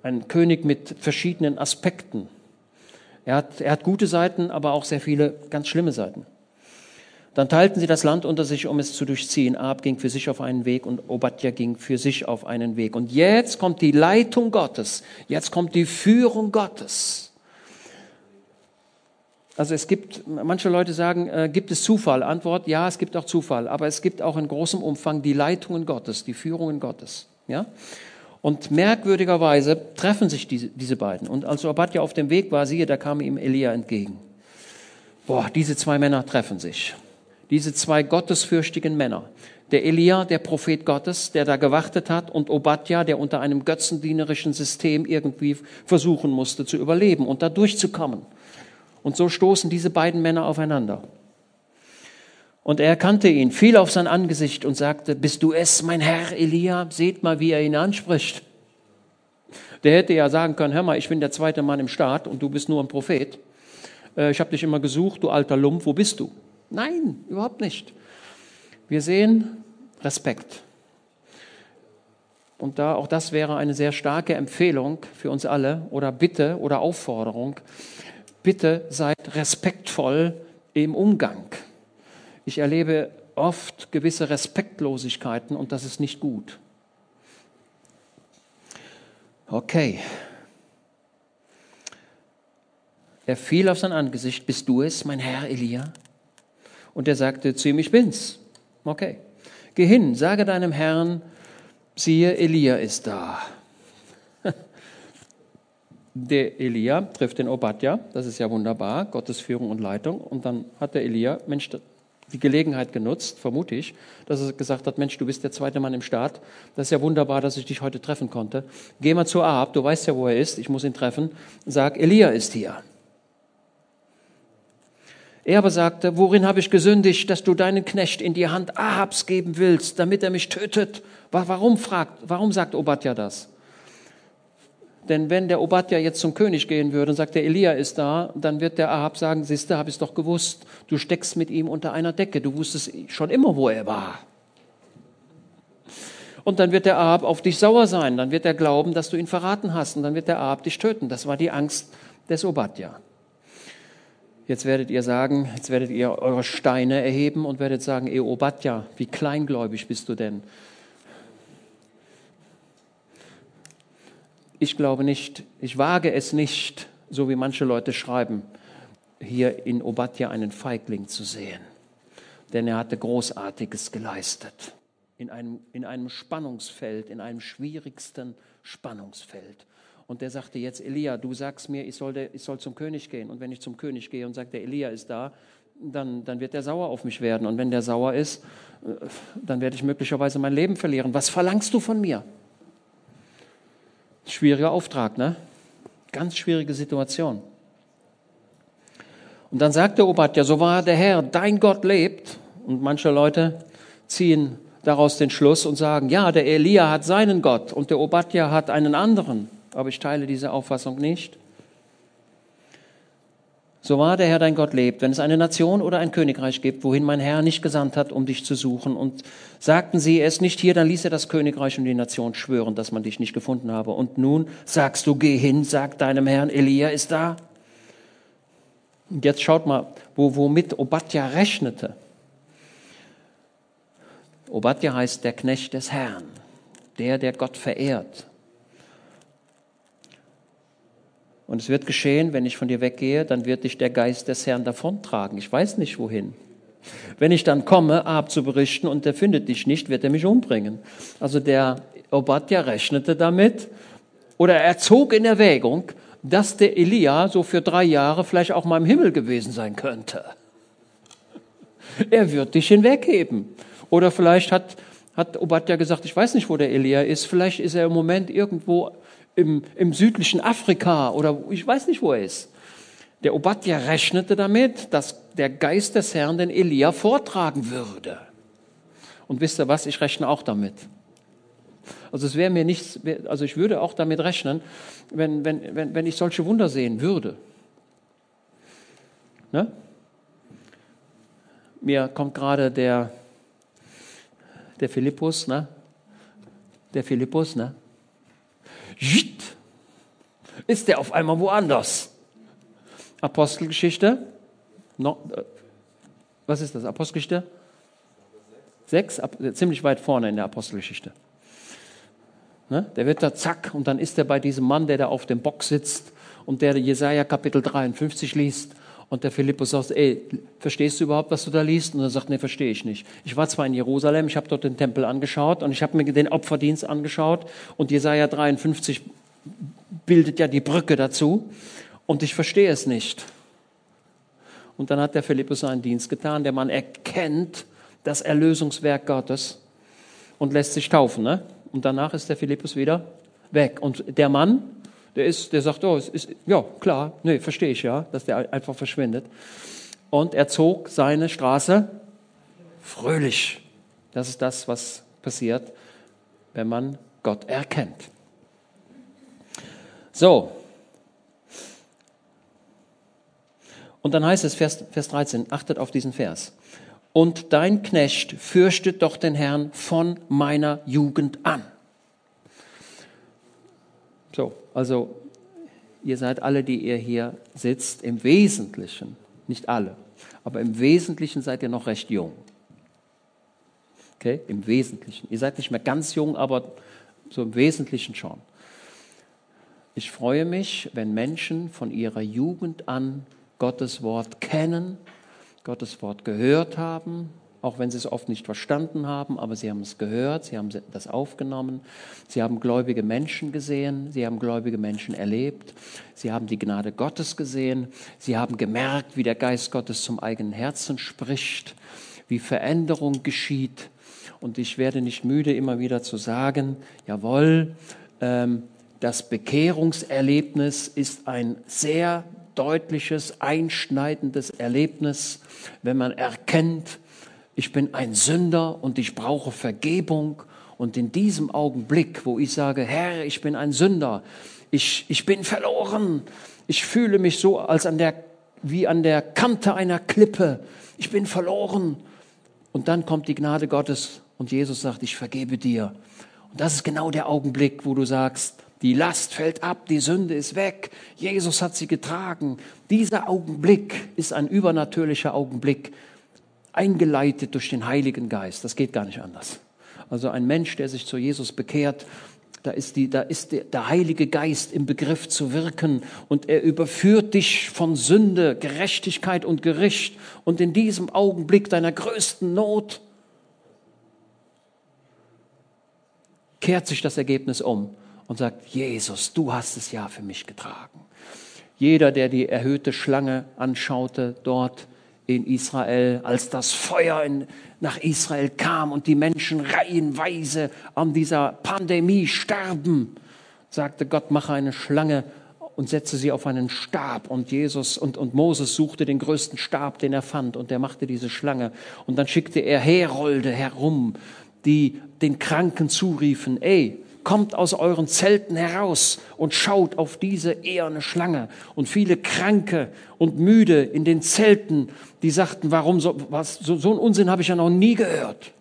ein König mit verschiedenen Aspekten. Er hat, er hat gute Seiten, aber auch sehr viele ganz schlimme Seiten. Dann teilten sie das Land unter sich, um es zu durchziehen. Ab ging für sich auf einen Weg und Obadja ging für sich auf einen Weg. Und jetzt kommt die Leitung Gottes, jetzt kommt die Führung Gottes. Also es gibt, manche Leute sagen, äh, gibt es Zufall? Antwort, ja, es gibt auch Zufall, aber es gibt auch in großem Umfang die Leitungen Gottes, die Führungen Gottes. Ja? Und merkwürdigerweise treffen sich diese, diese beiden. Und als Obadja auf dem Weg war, siehe, da kam ihm Elia entgegen. Boah, diese zwei Männer treffen sich. Diese zwei gottesfürchtigen Männer. Der Elia, der Prophet Gottes, der da gewartet hat, und Obadja, der unter einem götzendienerischen System irgendwie versuchen musste zu überleben und da durchzukommen. Und so stoßen diese beiden Männer aufeinander. Und er erkannte ihn, fiel auf sein Angesicht und sagte, bist du es, mein Herr Elia? Seht mal, wie er ihn anspricht. Der hätte ja sagen können, hör mal, ich bin der zweite Mann im Staat und du bist nur ein Prophet. Äh, ich habe dich immer gesucht, du alter Lump, wo bist du? Nein, überhaupt nicht. Wir sehen Respekt. Und da auch das wäre eine sehr starke Empfehlung für uns alle oder Bitte oder Aufforderung. Bitte seid respektvoll im Umgang. Ich erlebe oft gewisse Respektlosigkeiten und das ist nicht gut. Okay. Er fiel auf sein Angesicht. Bist du es, mein Herr Elia? Und er sagte zu ihm, ich bin's. Okay. Geh hin, sage deinem Herrn, siehe, Elia ist da. Der Elia trifft den Obadja, das ist ja wunderbar, Gottes Führung und Leitung. Und dann hat der Elia, Mensch, die Gelegenheit genutzt, vermute ich, dass er gesagt hat, Mensch, du bist der zweite Mann im Staat. Das ist ja wunderbar, dass ich dich heute treffen konnte. Geh mal zu Ahab, du weißt ja, wo er ist, ich muss ihn treffen. Sag, Elia ist hier. Er aber sagte, worin habe ich gesündigt, dass du deinen Knecht in die Hand Ahabs geben willst, damit er mich tötet? Warum fragt, warum sagt Obadja das? Denn wenn der Obadja jetzt zum König gehen würde und sagt, der Elia ist da, dann wird der Ahab sagen, siehste, habe ich doch gewusst. Du steckst mit ihm unter einer Decke. Du wusstest schon immer, wo er war. Und dann wird der Ahab auf dich sauer sein. Dann wird er glauben, dass du ihn verraten hast. Und dann wird der Ahab dich töten. Das war die Angst des Obadja. Jetzt werdet ihr sagen, jetzt werdet ihr eure Steine erheben und werdet sagen, ey Obadja, wie kleingläubig bist du denn? Ich glaube nicht, ich wage es nicht, so wie manche Leute schreiben, hier in Obadja einen Feigling zu sehen. Denn er hatte Großartiges geleistet. In einem, in einem Spannungsfeld, in einem schwierigsten Spannungsfeld. Und der sagte jetzt, Elia, du sagst mir, ich soll, der, ich soll zum König gehen. Und wenn ich zum König gehe und sage, der Elia ist da, dann, dann wird der sauer auf mich werden. Und wenn der sauer ist, äh, dann werde ich möglicherweise mein Leben verlieren. Was verlangst du von mir? Schwieriger Auftrag, ne? Ganz schwierige Situation. Und dann sagt der Obadja, so wahr der Herr, dein Gott lebt. Und manche Leute ziehen daraus den Schluss und sagen, ja, der Elia hat seinen Gott und der Obadja hat einen anderen aber ich teile diese Auffassung nicht. So wahr der Herr dein Gott lebt, wenn es eine Nation oder ein Königreich gibt, wohin mein Herr nicht gesandt hat, um dich zu suchen, und sagten sie, ist nicht hier, dann ließ er das Königreich und die Nation schwören, dass man dich nicht gefunden habe. Und nun sagst du, geh hin, sag deinem Herrn, Elia ist da. Und jetzt schaut mal, wo, womit Obadja rechnete. Obadja heißt der Knecht des Herrn, der, der Gott verehrt. Und es wird geschehen, wenn ich von dir weggehe, dann wird dich der Geist des Herrn davontragen. Ich weiß nicht wohin. Wenn ich dann komme, Ab zu berichten und der findet dich nicht, wird er mich umbringen. Also der Obadja rechnete damit oder er zog in Erwägung, dass der Elia so für drei Jahre vielleicht auch mal im Himmel gewesen sein könnte. Er wird dich hinwegheben. Oder vielleicht hat, hat Obadja gesagt, ich weiß nicht, wo der Elia ist, vielleicht ist er im Moment irgendwo im, im südlichen Afrika oder ich weiß nicht, wo er ist. Der Obadja rechnete damit, dass der Geist des Herrn den Elia vortragen würde. Und wisst ihr was? Ich rechne auch damit. Also es wäre mir nichts, also ich würde auch damit rechnen, wenn, wenn, wenn, wenn ich solche Wunder sehen würde. Ne? Mir kommt gerade der, der Philippus, ne? Der Philippus, ne? Ist der auf einmal woanders. Apostelgeschichte, no, äh, was ist das? Apostelgeschichte? Sechs, ziemlich weit vorne in der Apostelgeschichte. Ne? Der wird da zack und dann ist er bei diesem Mann, der da auf dem Bock sitzt und der Jesaja Kapitel 53 liest. Und der Philippus sagt, ey, verstehst du überhaupt, was du da liest? Und er sagt, nee, verstehe ich nicht. Ich war zwar in Jerusalem, ich habe dort den Tempel angeschaut und ich habe mir den Opferdienst angeschaut und Jesaja 53 bildet ja die Brücke dazu und ich verstehe es nicht. Und dann hat der Philippus seinen Dienst getan. Der Mann erkennt das Erlösungswerk Gottes und lässt sich taufen. Ne? Und danach ist der Philippus wieder weg. Und der Mann der, ist, der sagt, oh, es ist, ja, klar, nee, verstehe ich ja, dass der einfach verschwindet. Und er zog seine Straße fröhlich. Das ist das, was passiert, wenn man Gott erkennt. So. Und dann heißt es, Vers, Vers 13, achtet auf diesen Vers. Und dein Knecht fürchtet doch den Herrn von meiner Jugend an. So, also ihr seid alle, die ihr hier sitzt, im Wesentlichen, nicht alle, aber im Wesentlichen seid ihr noch recht jung. Okay, im Wesentlichen. Ihr seid nicht mehr ganz jung, aber so im Wesentlichen schon. Ich freue mich, wenn Menschen von ihrer Jugend an Gottes Wort kennen, Gottes Wort gehört haben, auch wenn sie es oft nicht verstanden haben, aber sie haben es gehört, sie haben das aufgenommen, sie haben gläubige Menschen gesehen, sie haben gläubige Menschen erlebt, sie haben die Gnade Gottes gesehen, sie haben gemerkt, wie der Geist Gottes zum eigenen Herzen spricht, wie Veränderung geschieht. Und ich werde nicht müde, immer wieder zu sagen, jawohl, ähm, das Bekehrungserlebnis ist ein sehr deutliches, einschneidendes Erlebnis, wenn man erkennt, ich bin ein Sünder und ich brauche Vergebung. Und in diesem Augenblick, wo ich sage, Herr, ich bin ein Sünder, ich, ich bin verloren, ich fühle mich so als an der, wie an der Kante einer Klippe, ich bin verloren. Und dann kommt die Gnade Gottes und Jesus sagt, ich vergebe dir. Und das ist genau der Augenblick, wo du sagst, die Last fällt ab, die Sünde ist weg, Jesus hat sie getragen. Dieser Augenblick ist ein übernatürlicher Augenblick, eingeleitet durch den Heiligen Geist. Das geht gar nicht anders. Also ein Mensch, der sich zu Jesus bekehrt, da ist, die, da ist der, der Heilige Geist im Begriff zu wirken und er überführt dich von Sünde, Gerechtigkeit und Gericht. Und in diesem Augenblick deiner größten Not kehrt sich das Ergebnis um und sagt, Jesus, du hast es ja für mich getragen. Jeder, der die erhöhte Schlange anschaute dort, in Israel, als das Feuer in, nach Israel kam und die Menschen reihenweise an dieser Pandemie starben, sagte Gott, mache eine Schlange und setze sie auf einen Stab. Und Jesus und, und Moses suchte den größten Stab, den er fand, und er machte diese Schlange. Und dann schickte er Herolde herum, die den Kranken zuriefen, ey, kommt aus euren Zelten heraus und schaut auf diese eherne Schlange. Und viele Kranke und Müde in den Zelten, die sagten, warum so, was, so, so einen Unsinn habe ich ja noch nie gehört.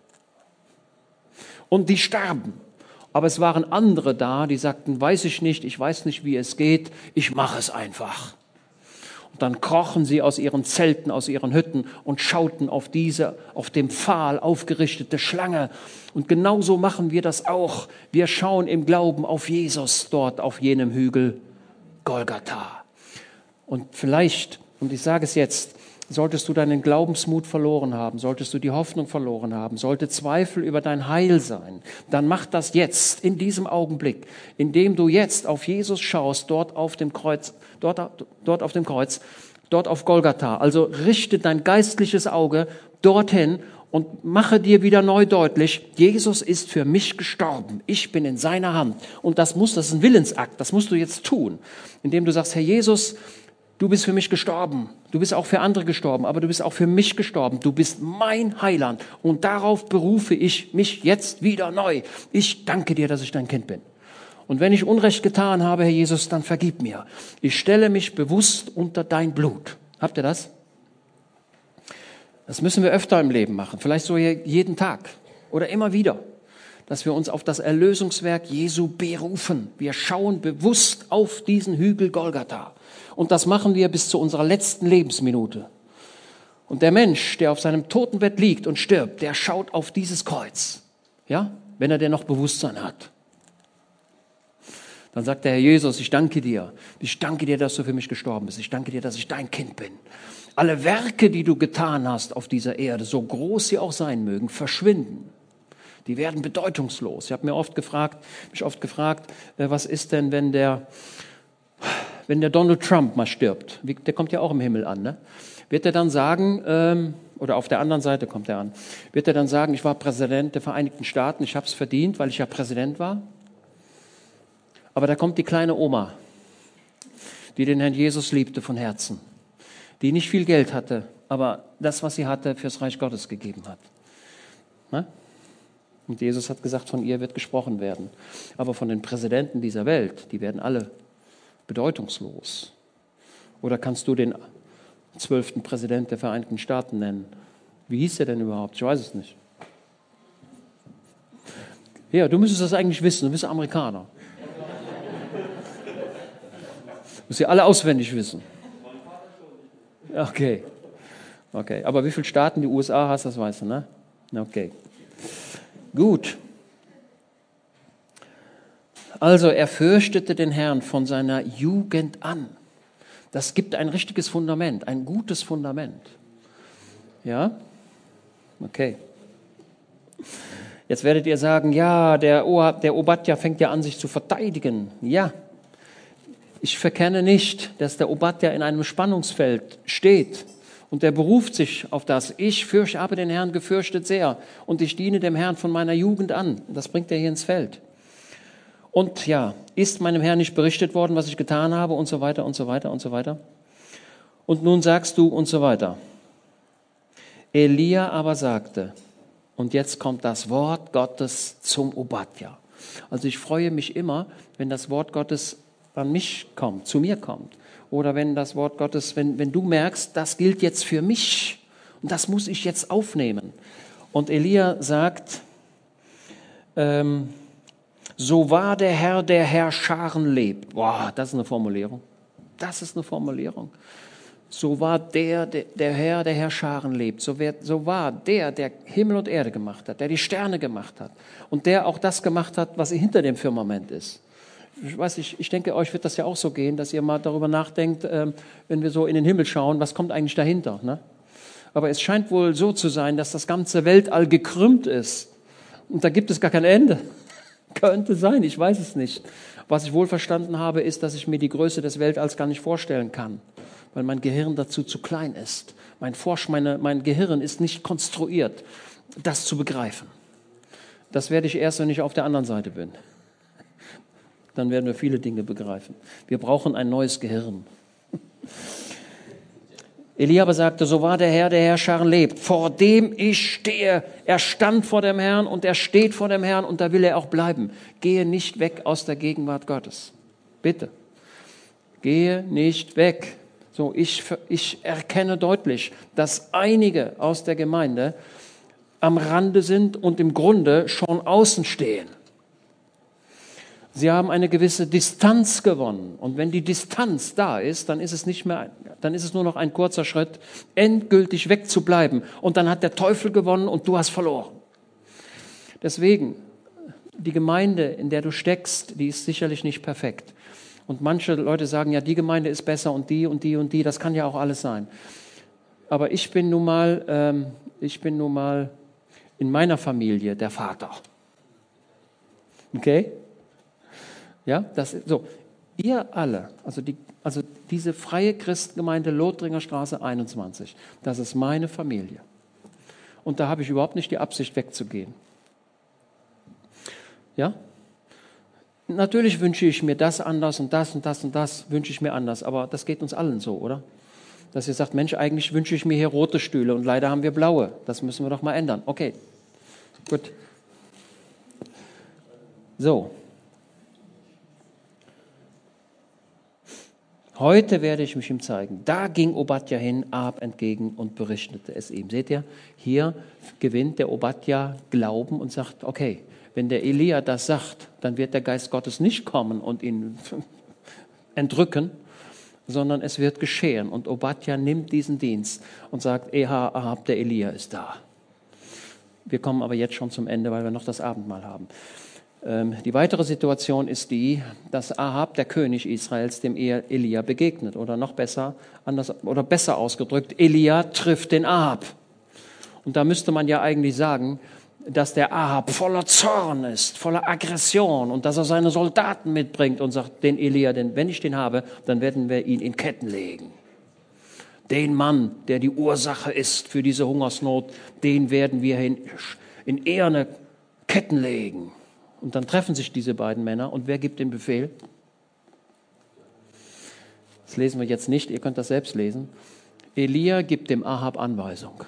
Und die starben. Aber es waren andere da, die sagten, weiß ich nicht, ich weiß nicht, wie es geht, ich mache es einfach. Und dann krochen sie aus ihren Zelten, aus ihren Hütten und schauten auf diese, auf dem Pfahl aufgerichtete Schlange. Und genauso machen wir das auch. Wir schauen im Glauben auf Jesus dort auf jenem Hügel Golgatha. Und vielleicht, und ich sage es jetzt, solltest du deinen Glaubensmut verloren haben, solltest du die Hoffnung verloren haben, sollte Zweifel über dein Heil sein, dann mach das jetzt, in diesem Augenblick, indem du jetzt auf Jesus schaust, dort auf dem Kreuz, dort, dort auf dem Kreuz, dort auf Golgatha. Also richte dein geistliches Auge dorthin und mache dir wieder neu deutlich, Jesus ist für mich gestorben. Ich bin in seiner Hand. Und das muss, das ist ein Willensakt. Das musst du jetzt tun, indem du sagst, Herr Jesus, Du bist für mich gestorben. Du bist auch für andere gestorben, aber du bist auch für mich gestorben. Du bist mein Heiland. Und darauf berufe ich mich jetzt wieder neu. Ich danke dir, dass ich dein Kind bin. Und wenn ich Unrecht getan habe, Herr Jesus, dann vergib mir. Ich stelle mich bewusst unter dein Blut. Habt ihr das? Das müssen wir öfter im Leben machen. Vielleicht so jeden Tag oder immer wieder. Dass wir uns auf das Erlösungswerk Jesu berufen. Wir schauen bewusst auf diesen Hügel Golgatha. Und das machen wir bis zu unserer letzten Lebensminute. Und der Mensch, der auf seinem Totenbett liegt und stirbt, der schaut auf dieses Kreuz. Ja? Wenn er denn noch Bewusstsein hat. Dann sagt der Herr Jesus, ich danke dir. Ich danke dir, dass du für mich gestorben bist. Ich danke dir, dass ich dein Kind bin. Alle Werke, die du getan hast auf dieser Erde, so groß sie auch sein mögen, verschwinden. Die werden bedeutungslos. Ich habe mir oft gefragt, mich oft gefragt, äh, was ist denn, wenn der, wenn der Donald Trump mal stirbt, der kommt ja auch im Himmel an, ne? wird er dann sagen, ähm, oder auf der anderen Seite kommt er an, wird er dann sagen, ich war Präsident der Vereinigten Staaten, ich habe es verdient, weil ich ja Präsident war? Aber da kommt die kleine Oma, die den Herrn Jesus liebte von Herzen, die nicht viel Geld hatte, aber das, was sie hatte, fürs Reich Gottes gegeben hat. Ne? Und Jesus hat gesagt, von ihr wird gesprochen werden. Aber von den Präsidenten dieser Welt, die werden alle bedeutungslos? Oder kannst du den zwölften Präsident der Vereinigten Staaten nennen? Wie hieß er denn überhaupt? Ich weiß es nicht. Ja, du müsstest das eigentlich wissen, du bist Amerikaner. Muss ihr alle auswendig wissen. Okay. Okay. Aber wie viele Staaten die USA hast, das weißt du, ne? Okay. Gut. Also er fürchtete den Herrn von seiner Jugend an. Das gibt ein richtiges Fundament, ein gutes Fundament. Ja? Okay. Jetzt werdet ihr sagen, ja, der, o der Obadja fängt ja an, sich zu verteidigen. Ja, ich verkenne nicht, dass der Obadja in einem Spannungsfeld steht und der beruft sich auf das. Ich fürchte, habe den Herrn gefürchtet sehr und ich diene dem Herrn von meiner Jugend an. Das bringt er hier ins Feld. Und ja, ist meinem Herrn nicht berichtet worden, was ich getan habe und so weiter und so weiter und so weiter. Und nun sagst du und so weiter. Elia aber sagte, und jetzt kommt das Wort Gottes zum Obadja. Also ich freue mich immer, wenn das Wort Gottes an mich kommt, zu mir kommt. Oder wenn das Wort Gottes, wenn, wenn du merkst, das gilt jetzt für mich und das muss ich jetzt aufnehmen. Und Elia sagt, ähm, so war der Herr, der Herr Scharen lebt. Boah, das ist eine Formulierung. Das ist eine Formulierung. So war der, der, Herr, der Herr Scharen lebt. So, wer, so war der, der Himmel und Erde gemacht hat, der die Sterne gemacht hat und der auch das gemacht hat, was hinter dem Firmament ist ich weiß nicht, ich denke, euch wird das ja auch so gehen, dass ihr mal darüber nachdenkt, ähm, wenn wir so in den Himmel schauen, was kommt eigentlich dahinter. Ne? Aber es scheint wohl so zu sein, dass das ganze Weltall gekrümmt ist. Und da gibt es gar kein Ende. Könnte sein, ich weiß es nicht. Was ich wohl verstanden habe, ist, dass ich mir die Größe des Weltalls gar nicht vorstellen kann, weil mein Gehirn dazu zu klein ist. Mein, Forsch, meine, mein Gehirn ist nicht konstruiert, das zu begreifen. Das werde ich erst, wenn ich auf der anderen Seite bin dann werden wir viele Dinge begreifen. Wir brauchen ein neues Gehirn. Elia aber sagte, so war der Herr, der Herrscher lebt, vor dem ich stehe. Er stand vor dem Herrn und er steht vor dem Herrn und da will er auch bleiben. Gehe nicht weg aus der Gegenwart Gottes. Bitte. Gehe nicht weg. So, ich, ich erkenne deutlich, dass einige aus der Gemeinde am Rande sind und im Grunde schon außen stehen. Sie haben eine gewisse Distanz gewonnen. Und wenn die Distanz da ist, dann ist es nicht mehr, dann ist es nur noch ein kurzer Schritt, endgültig wegzubleiben. Und dann hat der Teufel gewonnen und du hast verloren. Deswegen, die Gemeinde, in der du steckst, die ist sicherlich nicht perfekt. Und manche Leute sagen, ja, die Gemeinde ist besser und die und die und die. Das kann ja auch alles sein. Aber ich bin nun mal, ähm, ich bin nun mal in meiner Familie der Vater. Okay? Ja, das so. Ihr alle, also, die, also diese freie Christengemeinde Lothringer Straße 21, das ist meine Familie. Und da habe ich überhaupt nicht die Absicht wegzugehen. Ja? Natürlich wünsche ich mir das anders und das und das und das wünsche ich mir anders, aber das geht uns allen so, oder? Dass ihr sagt, Mensch, eigentlich wünsche ich mir hier rote Stühle und leider haben wir blaue. Das müssen wir doch mal ändern. Okay, gut. So, Heute werde ich mich ihm zeigen. Da ging Obadja hin, Ab entgegen und berichtete es ihm. Seht ihr, hier gewinnt der Obadja Glauben und sagt, okay, wenn der Elia das sagt, dann wird der Geist Gottes nicht kommen und ihn [LAUGHS] entrücken, sondern es wird geschehen. Und Obadja nimmt diesen Dienst und sagt, Eha, Ahab, der Elia ist da. Wir kommen aber jetzt schon zum Ende, weil wir noch das Abendmahl haben. Ähm, die weitere Situation ist die, dass Ahab, der König Israels, dem Elia begegnet. Oder noch besser, anders, oder besser ausgedrückt, Elia trifft den Ahab. Und da müsste man ja eigentlich sagen, dass der Ahab voller Zorn ist, voller Aggression und dass er seine Soldaten mitbringt und sagt, den Elia, denn wenn ich den habe, dann werden wir ihn in Ketten legen. Den Mann, der die Ursache ist für diese Hungersnot, den werden wir in, in eherne Ketten legen. Und dann treffen sich diese beiden Männer und wer gibt den Befehl? Das lesen wir jetzt nicht, ihr könnt das selbst lesen. Elia gibt dem Ahab Anweisung.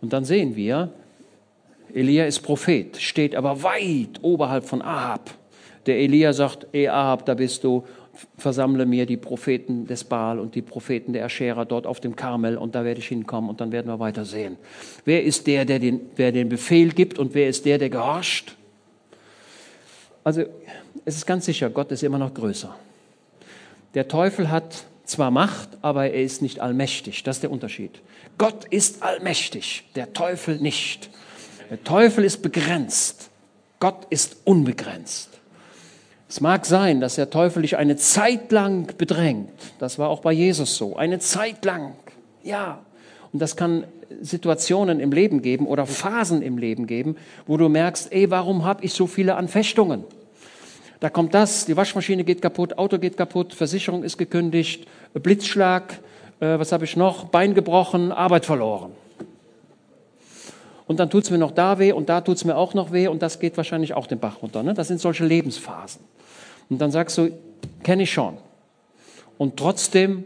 Und dann sehen wir, Elia ist Prophet, steht aber weit oberhalb von Ahab. Der Elia sagt, ey Ahab, da bist du, versammle mir die Propheten des Baal und die Propheten der Ascherer dort auf dem Karmel und da werde ich hinkommen und dann werden wir weiter sehen. Wer ist der, der den, wer den Befehl gibt und wer ist der, der gehorcht? Also es ist ganz sicher, Gott ist immer noch größer. Der Teufel hat zwar Macht, aber er ist nicht allmächtig. Das ist der Unterschied. Gott ist allmächtig, der Teufel nicht. Der Teufel ist begrenzt. Gott ist unbegrenzt. Es mag sein, dass der Teufel dich eine Zeit lang bedrängt. Das war auch bei Jesus so. Eine Zeit lang. Ja. Und das kann Situationen im Leben geben oder Phasen im Leben geben, wo du merkst, ey, warum habe ich so viele Anfechtungen? Da kommt das, die Waschmaschine geht kaputt, Auto geht kaputt, Versicherung ist gekündigt, Blitzschlag, äh, was habe ich noch? Bein gebrochen, Arbeit verloren. Und dann tut es mir noch da weh und da tut es mir auch noch weh und das geht wahrscheinlich auch den Bach runter. Ne? Das sind solche Lebensphasen. Und dann sagst du, kenne ich schon. Und trotzdem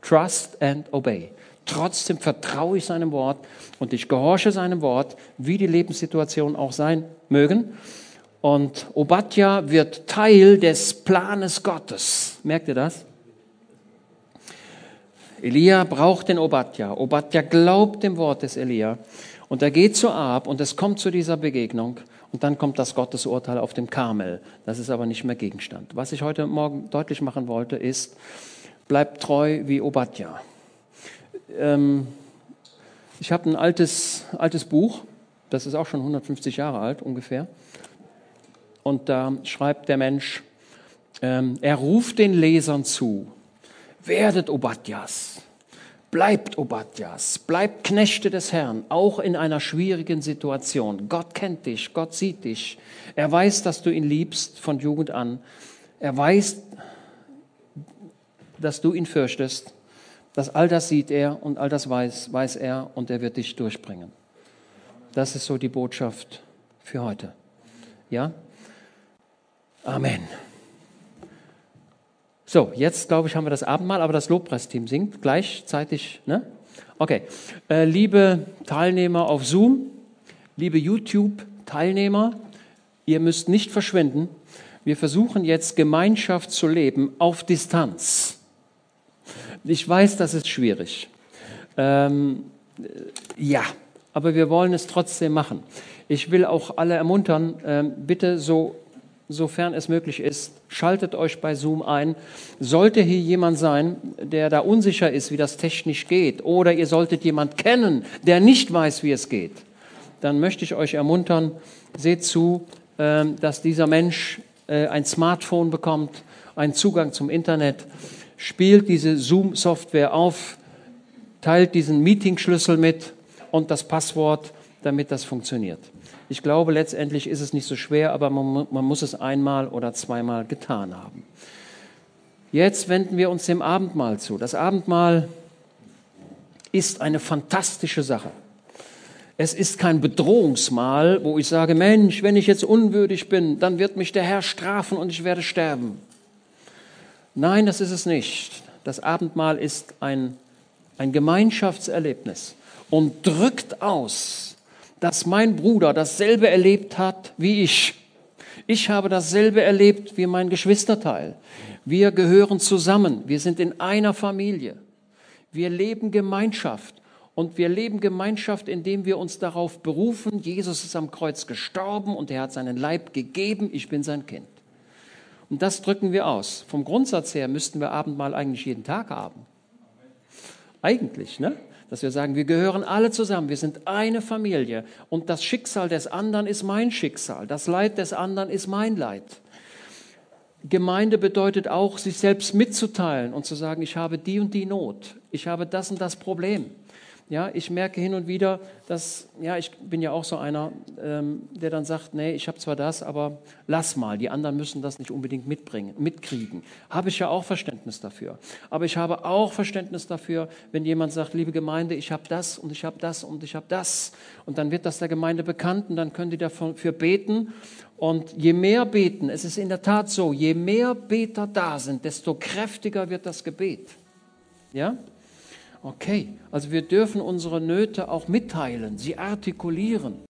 trust and obey. Trotzdem vertraue ich seinem Wort und ich gehorche seinem Wort, wie die Lebenssituationen auch sein mögen. Und Obadja wird Teil des Planes Gottes. Merkt ihr das? Elia braucht den Obadja. Obadja glaubt dem Wort des Elia. Und er geht zu Ab und es kommt zu dieser Begegnung. Und dann kommt das Gottesurteil auf dem Karmel. Das ist aber nicht mehr Gegenstand. Was ich heute Morgen deutlich machen wollte, ist, bleibt treu wie Obadja. Ähm, ich habe ein altes, altes Buch, das ist auch schon 150 Jahre alt ungefähr. Und da schreibt der Mensch, ähm, er ruft den Lesern zu, werdet Obadjas, Bleibt Obadjas, bleibt Knechte des Herrn, auch in einer schwierigen Situation. Gott kennt dich, Gott sieht dich. Er weiß, dass du ihn liebst von Jugend an. Er weiß, dass du ihn fürchtest. Das all das sieht er und all das weiß, weiß er und er wird dich durchbringen. Das ist so die Botschaft für heute. Ja? Amen. So, jetzt glaube ich, haben wir das Abendmahl, aber das Lobpreisteam singt gleichzeitig. Ne? Okay. Äh, liebe Teilnehmer auf Zoom, liebe YouTube-Teilnehmer, ihr müsst nicht verschwinden. Wir versuchen jetzt Gemeinschaft zu leben auf Distanz. Ich weiß, das ist schwierig. Ähm, ja, aber wir wollen es trotzdem machen. Ich will auch alle ermuntern, äh, bitte so sofern es möglich ist, schaltet euch bei Zoom ein. Sollte hier jemand sein, der da unsicher ist, wie das technisch geht, oder ihr solltet jemand kennen, der nicht weiß, wie es geht, dann möchte ich euch ermuntern, seht zu, ähm, dass dieser Mensch äh, ein Smartphone bekommt, einen Zugang zum Internet, spielt diese Zoom-Software auf, teilt diesen Meeting-Schlüssel mit und das Passwort, damit das funktioniert. Ich glaube, letztendlich ist es nicht so schwer, aber man, man muss es einmal oder zweimal getan haben. Jetzt wenden wir uns dem Abendmahl zu. Das Abendmahl ist eine fantastische Sache. Es ist kein Bedrohungsmahl, wo ich sage, Mensch, wenn ich jetzt unwürdig bin, dann wird mich der Herr strafen und ich werde sterben. Nein, das ist es nicht. Das Abendmahl ist ein, ein Gemeinschaftserlebnis und drückt aus, dass mein Bruder dasselbe erlebt hat wie ich. Ich habe dasselbe erlebt wie mein Geschwisterteil. Wir gehören zusammen. Wir sind in einer Familie. Wir leben Gemeinschaft. Und wir leben Gemeinschaft, indem wir uns darauf berufen, Jesus ist am Kreuz gestorben und er hat seinen Leib gegeben, ich bin sein Kind. Und das drücken wir aus. Vom Grundsatz her müssten wir Abendmahl eigentlich jeden Tag haben. Eigentlich, ne? dass wir sagen, wir gehören alle zusammen, wir sind eine Familie und das Schicksal des anderen ist mein Schicksal, das Leid des anderen ist mein Leid. Gemeinde bedeutet auch, sich selbst mitzuteilen und zu sagen, ich habe die und die Not, ich habe das und das Problem. Ja, ich merke hin und wieder, dass, ja, ich bin ja auch so einer, ähm, der dann sagt, nee, ich habe zwar das, aber lass mal, die anderen müssen das nicht unbedingt mitbringen, mitkriegen. Habe ich ja auch Verständnis dafür. Aber ich habe auch Verständnis dafür, wenn jemand sagt, liebe Gemeinde, ich habe das und ich habe das und ich habe das. Und dann wird das der Gemeinde bekannt und dann können die dafür beten. Und je mehr beten, es ist in der Tat so, je mehr Beter da sind, desto kräftiger wird das Gebet. Ja? Okay, also wir dürfen unsere Nöte auch mitteilen, sie artikulieren.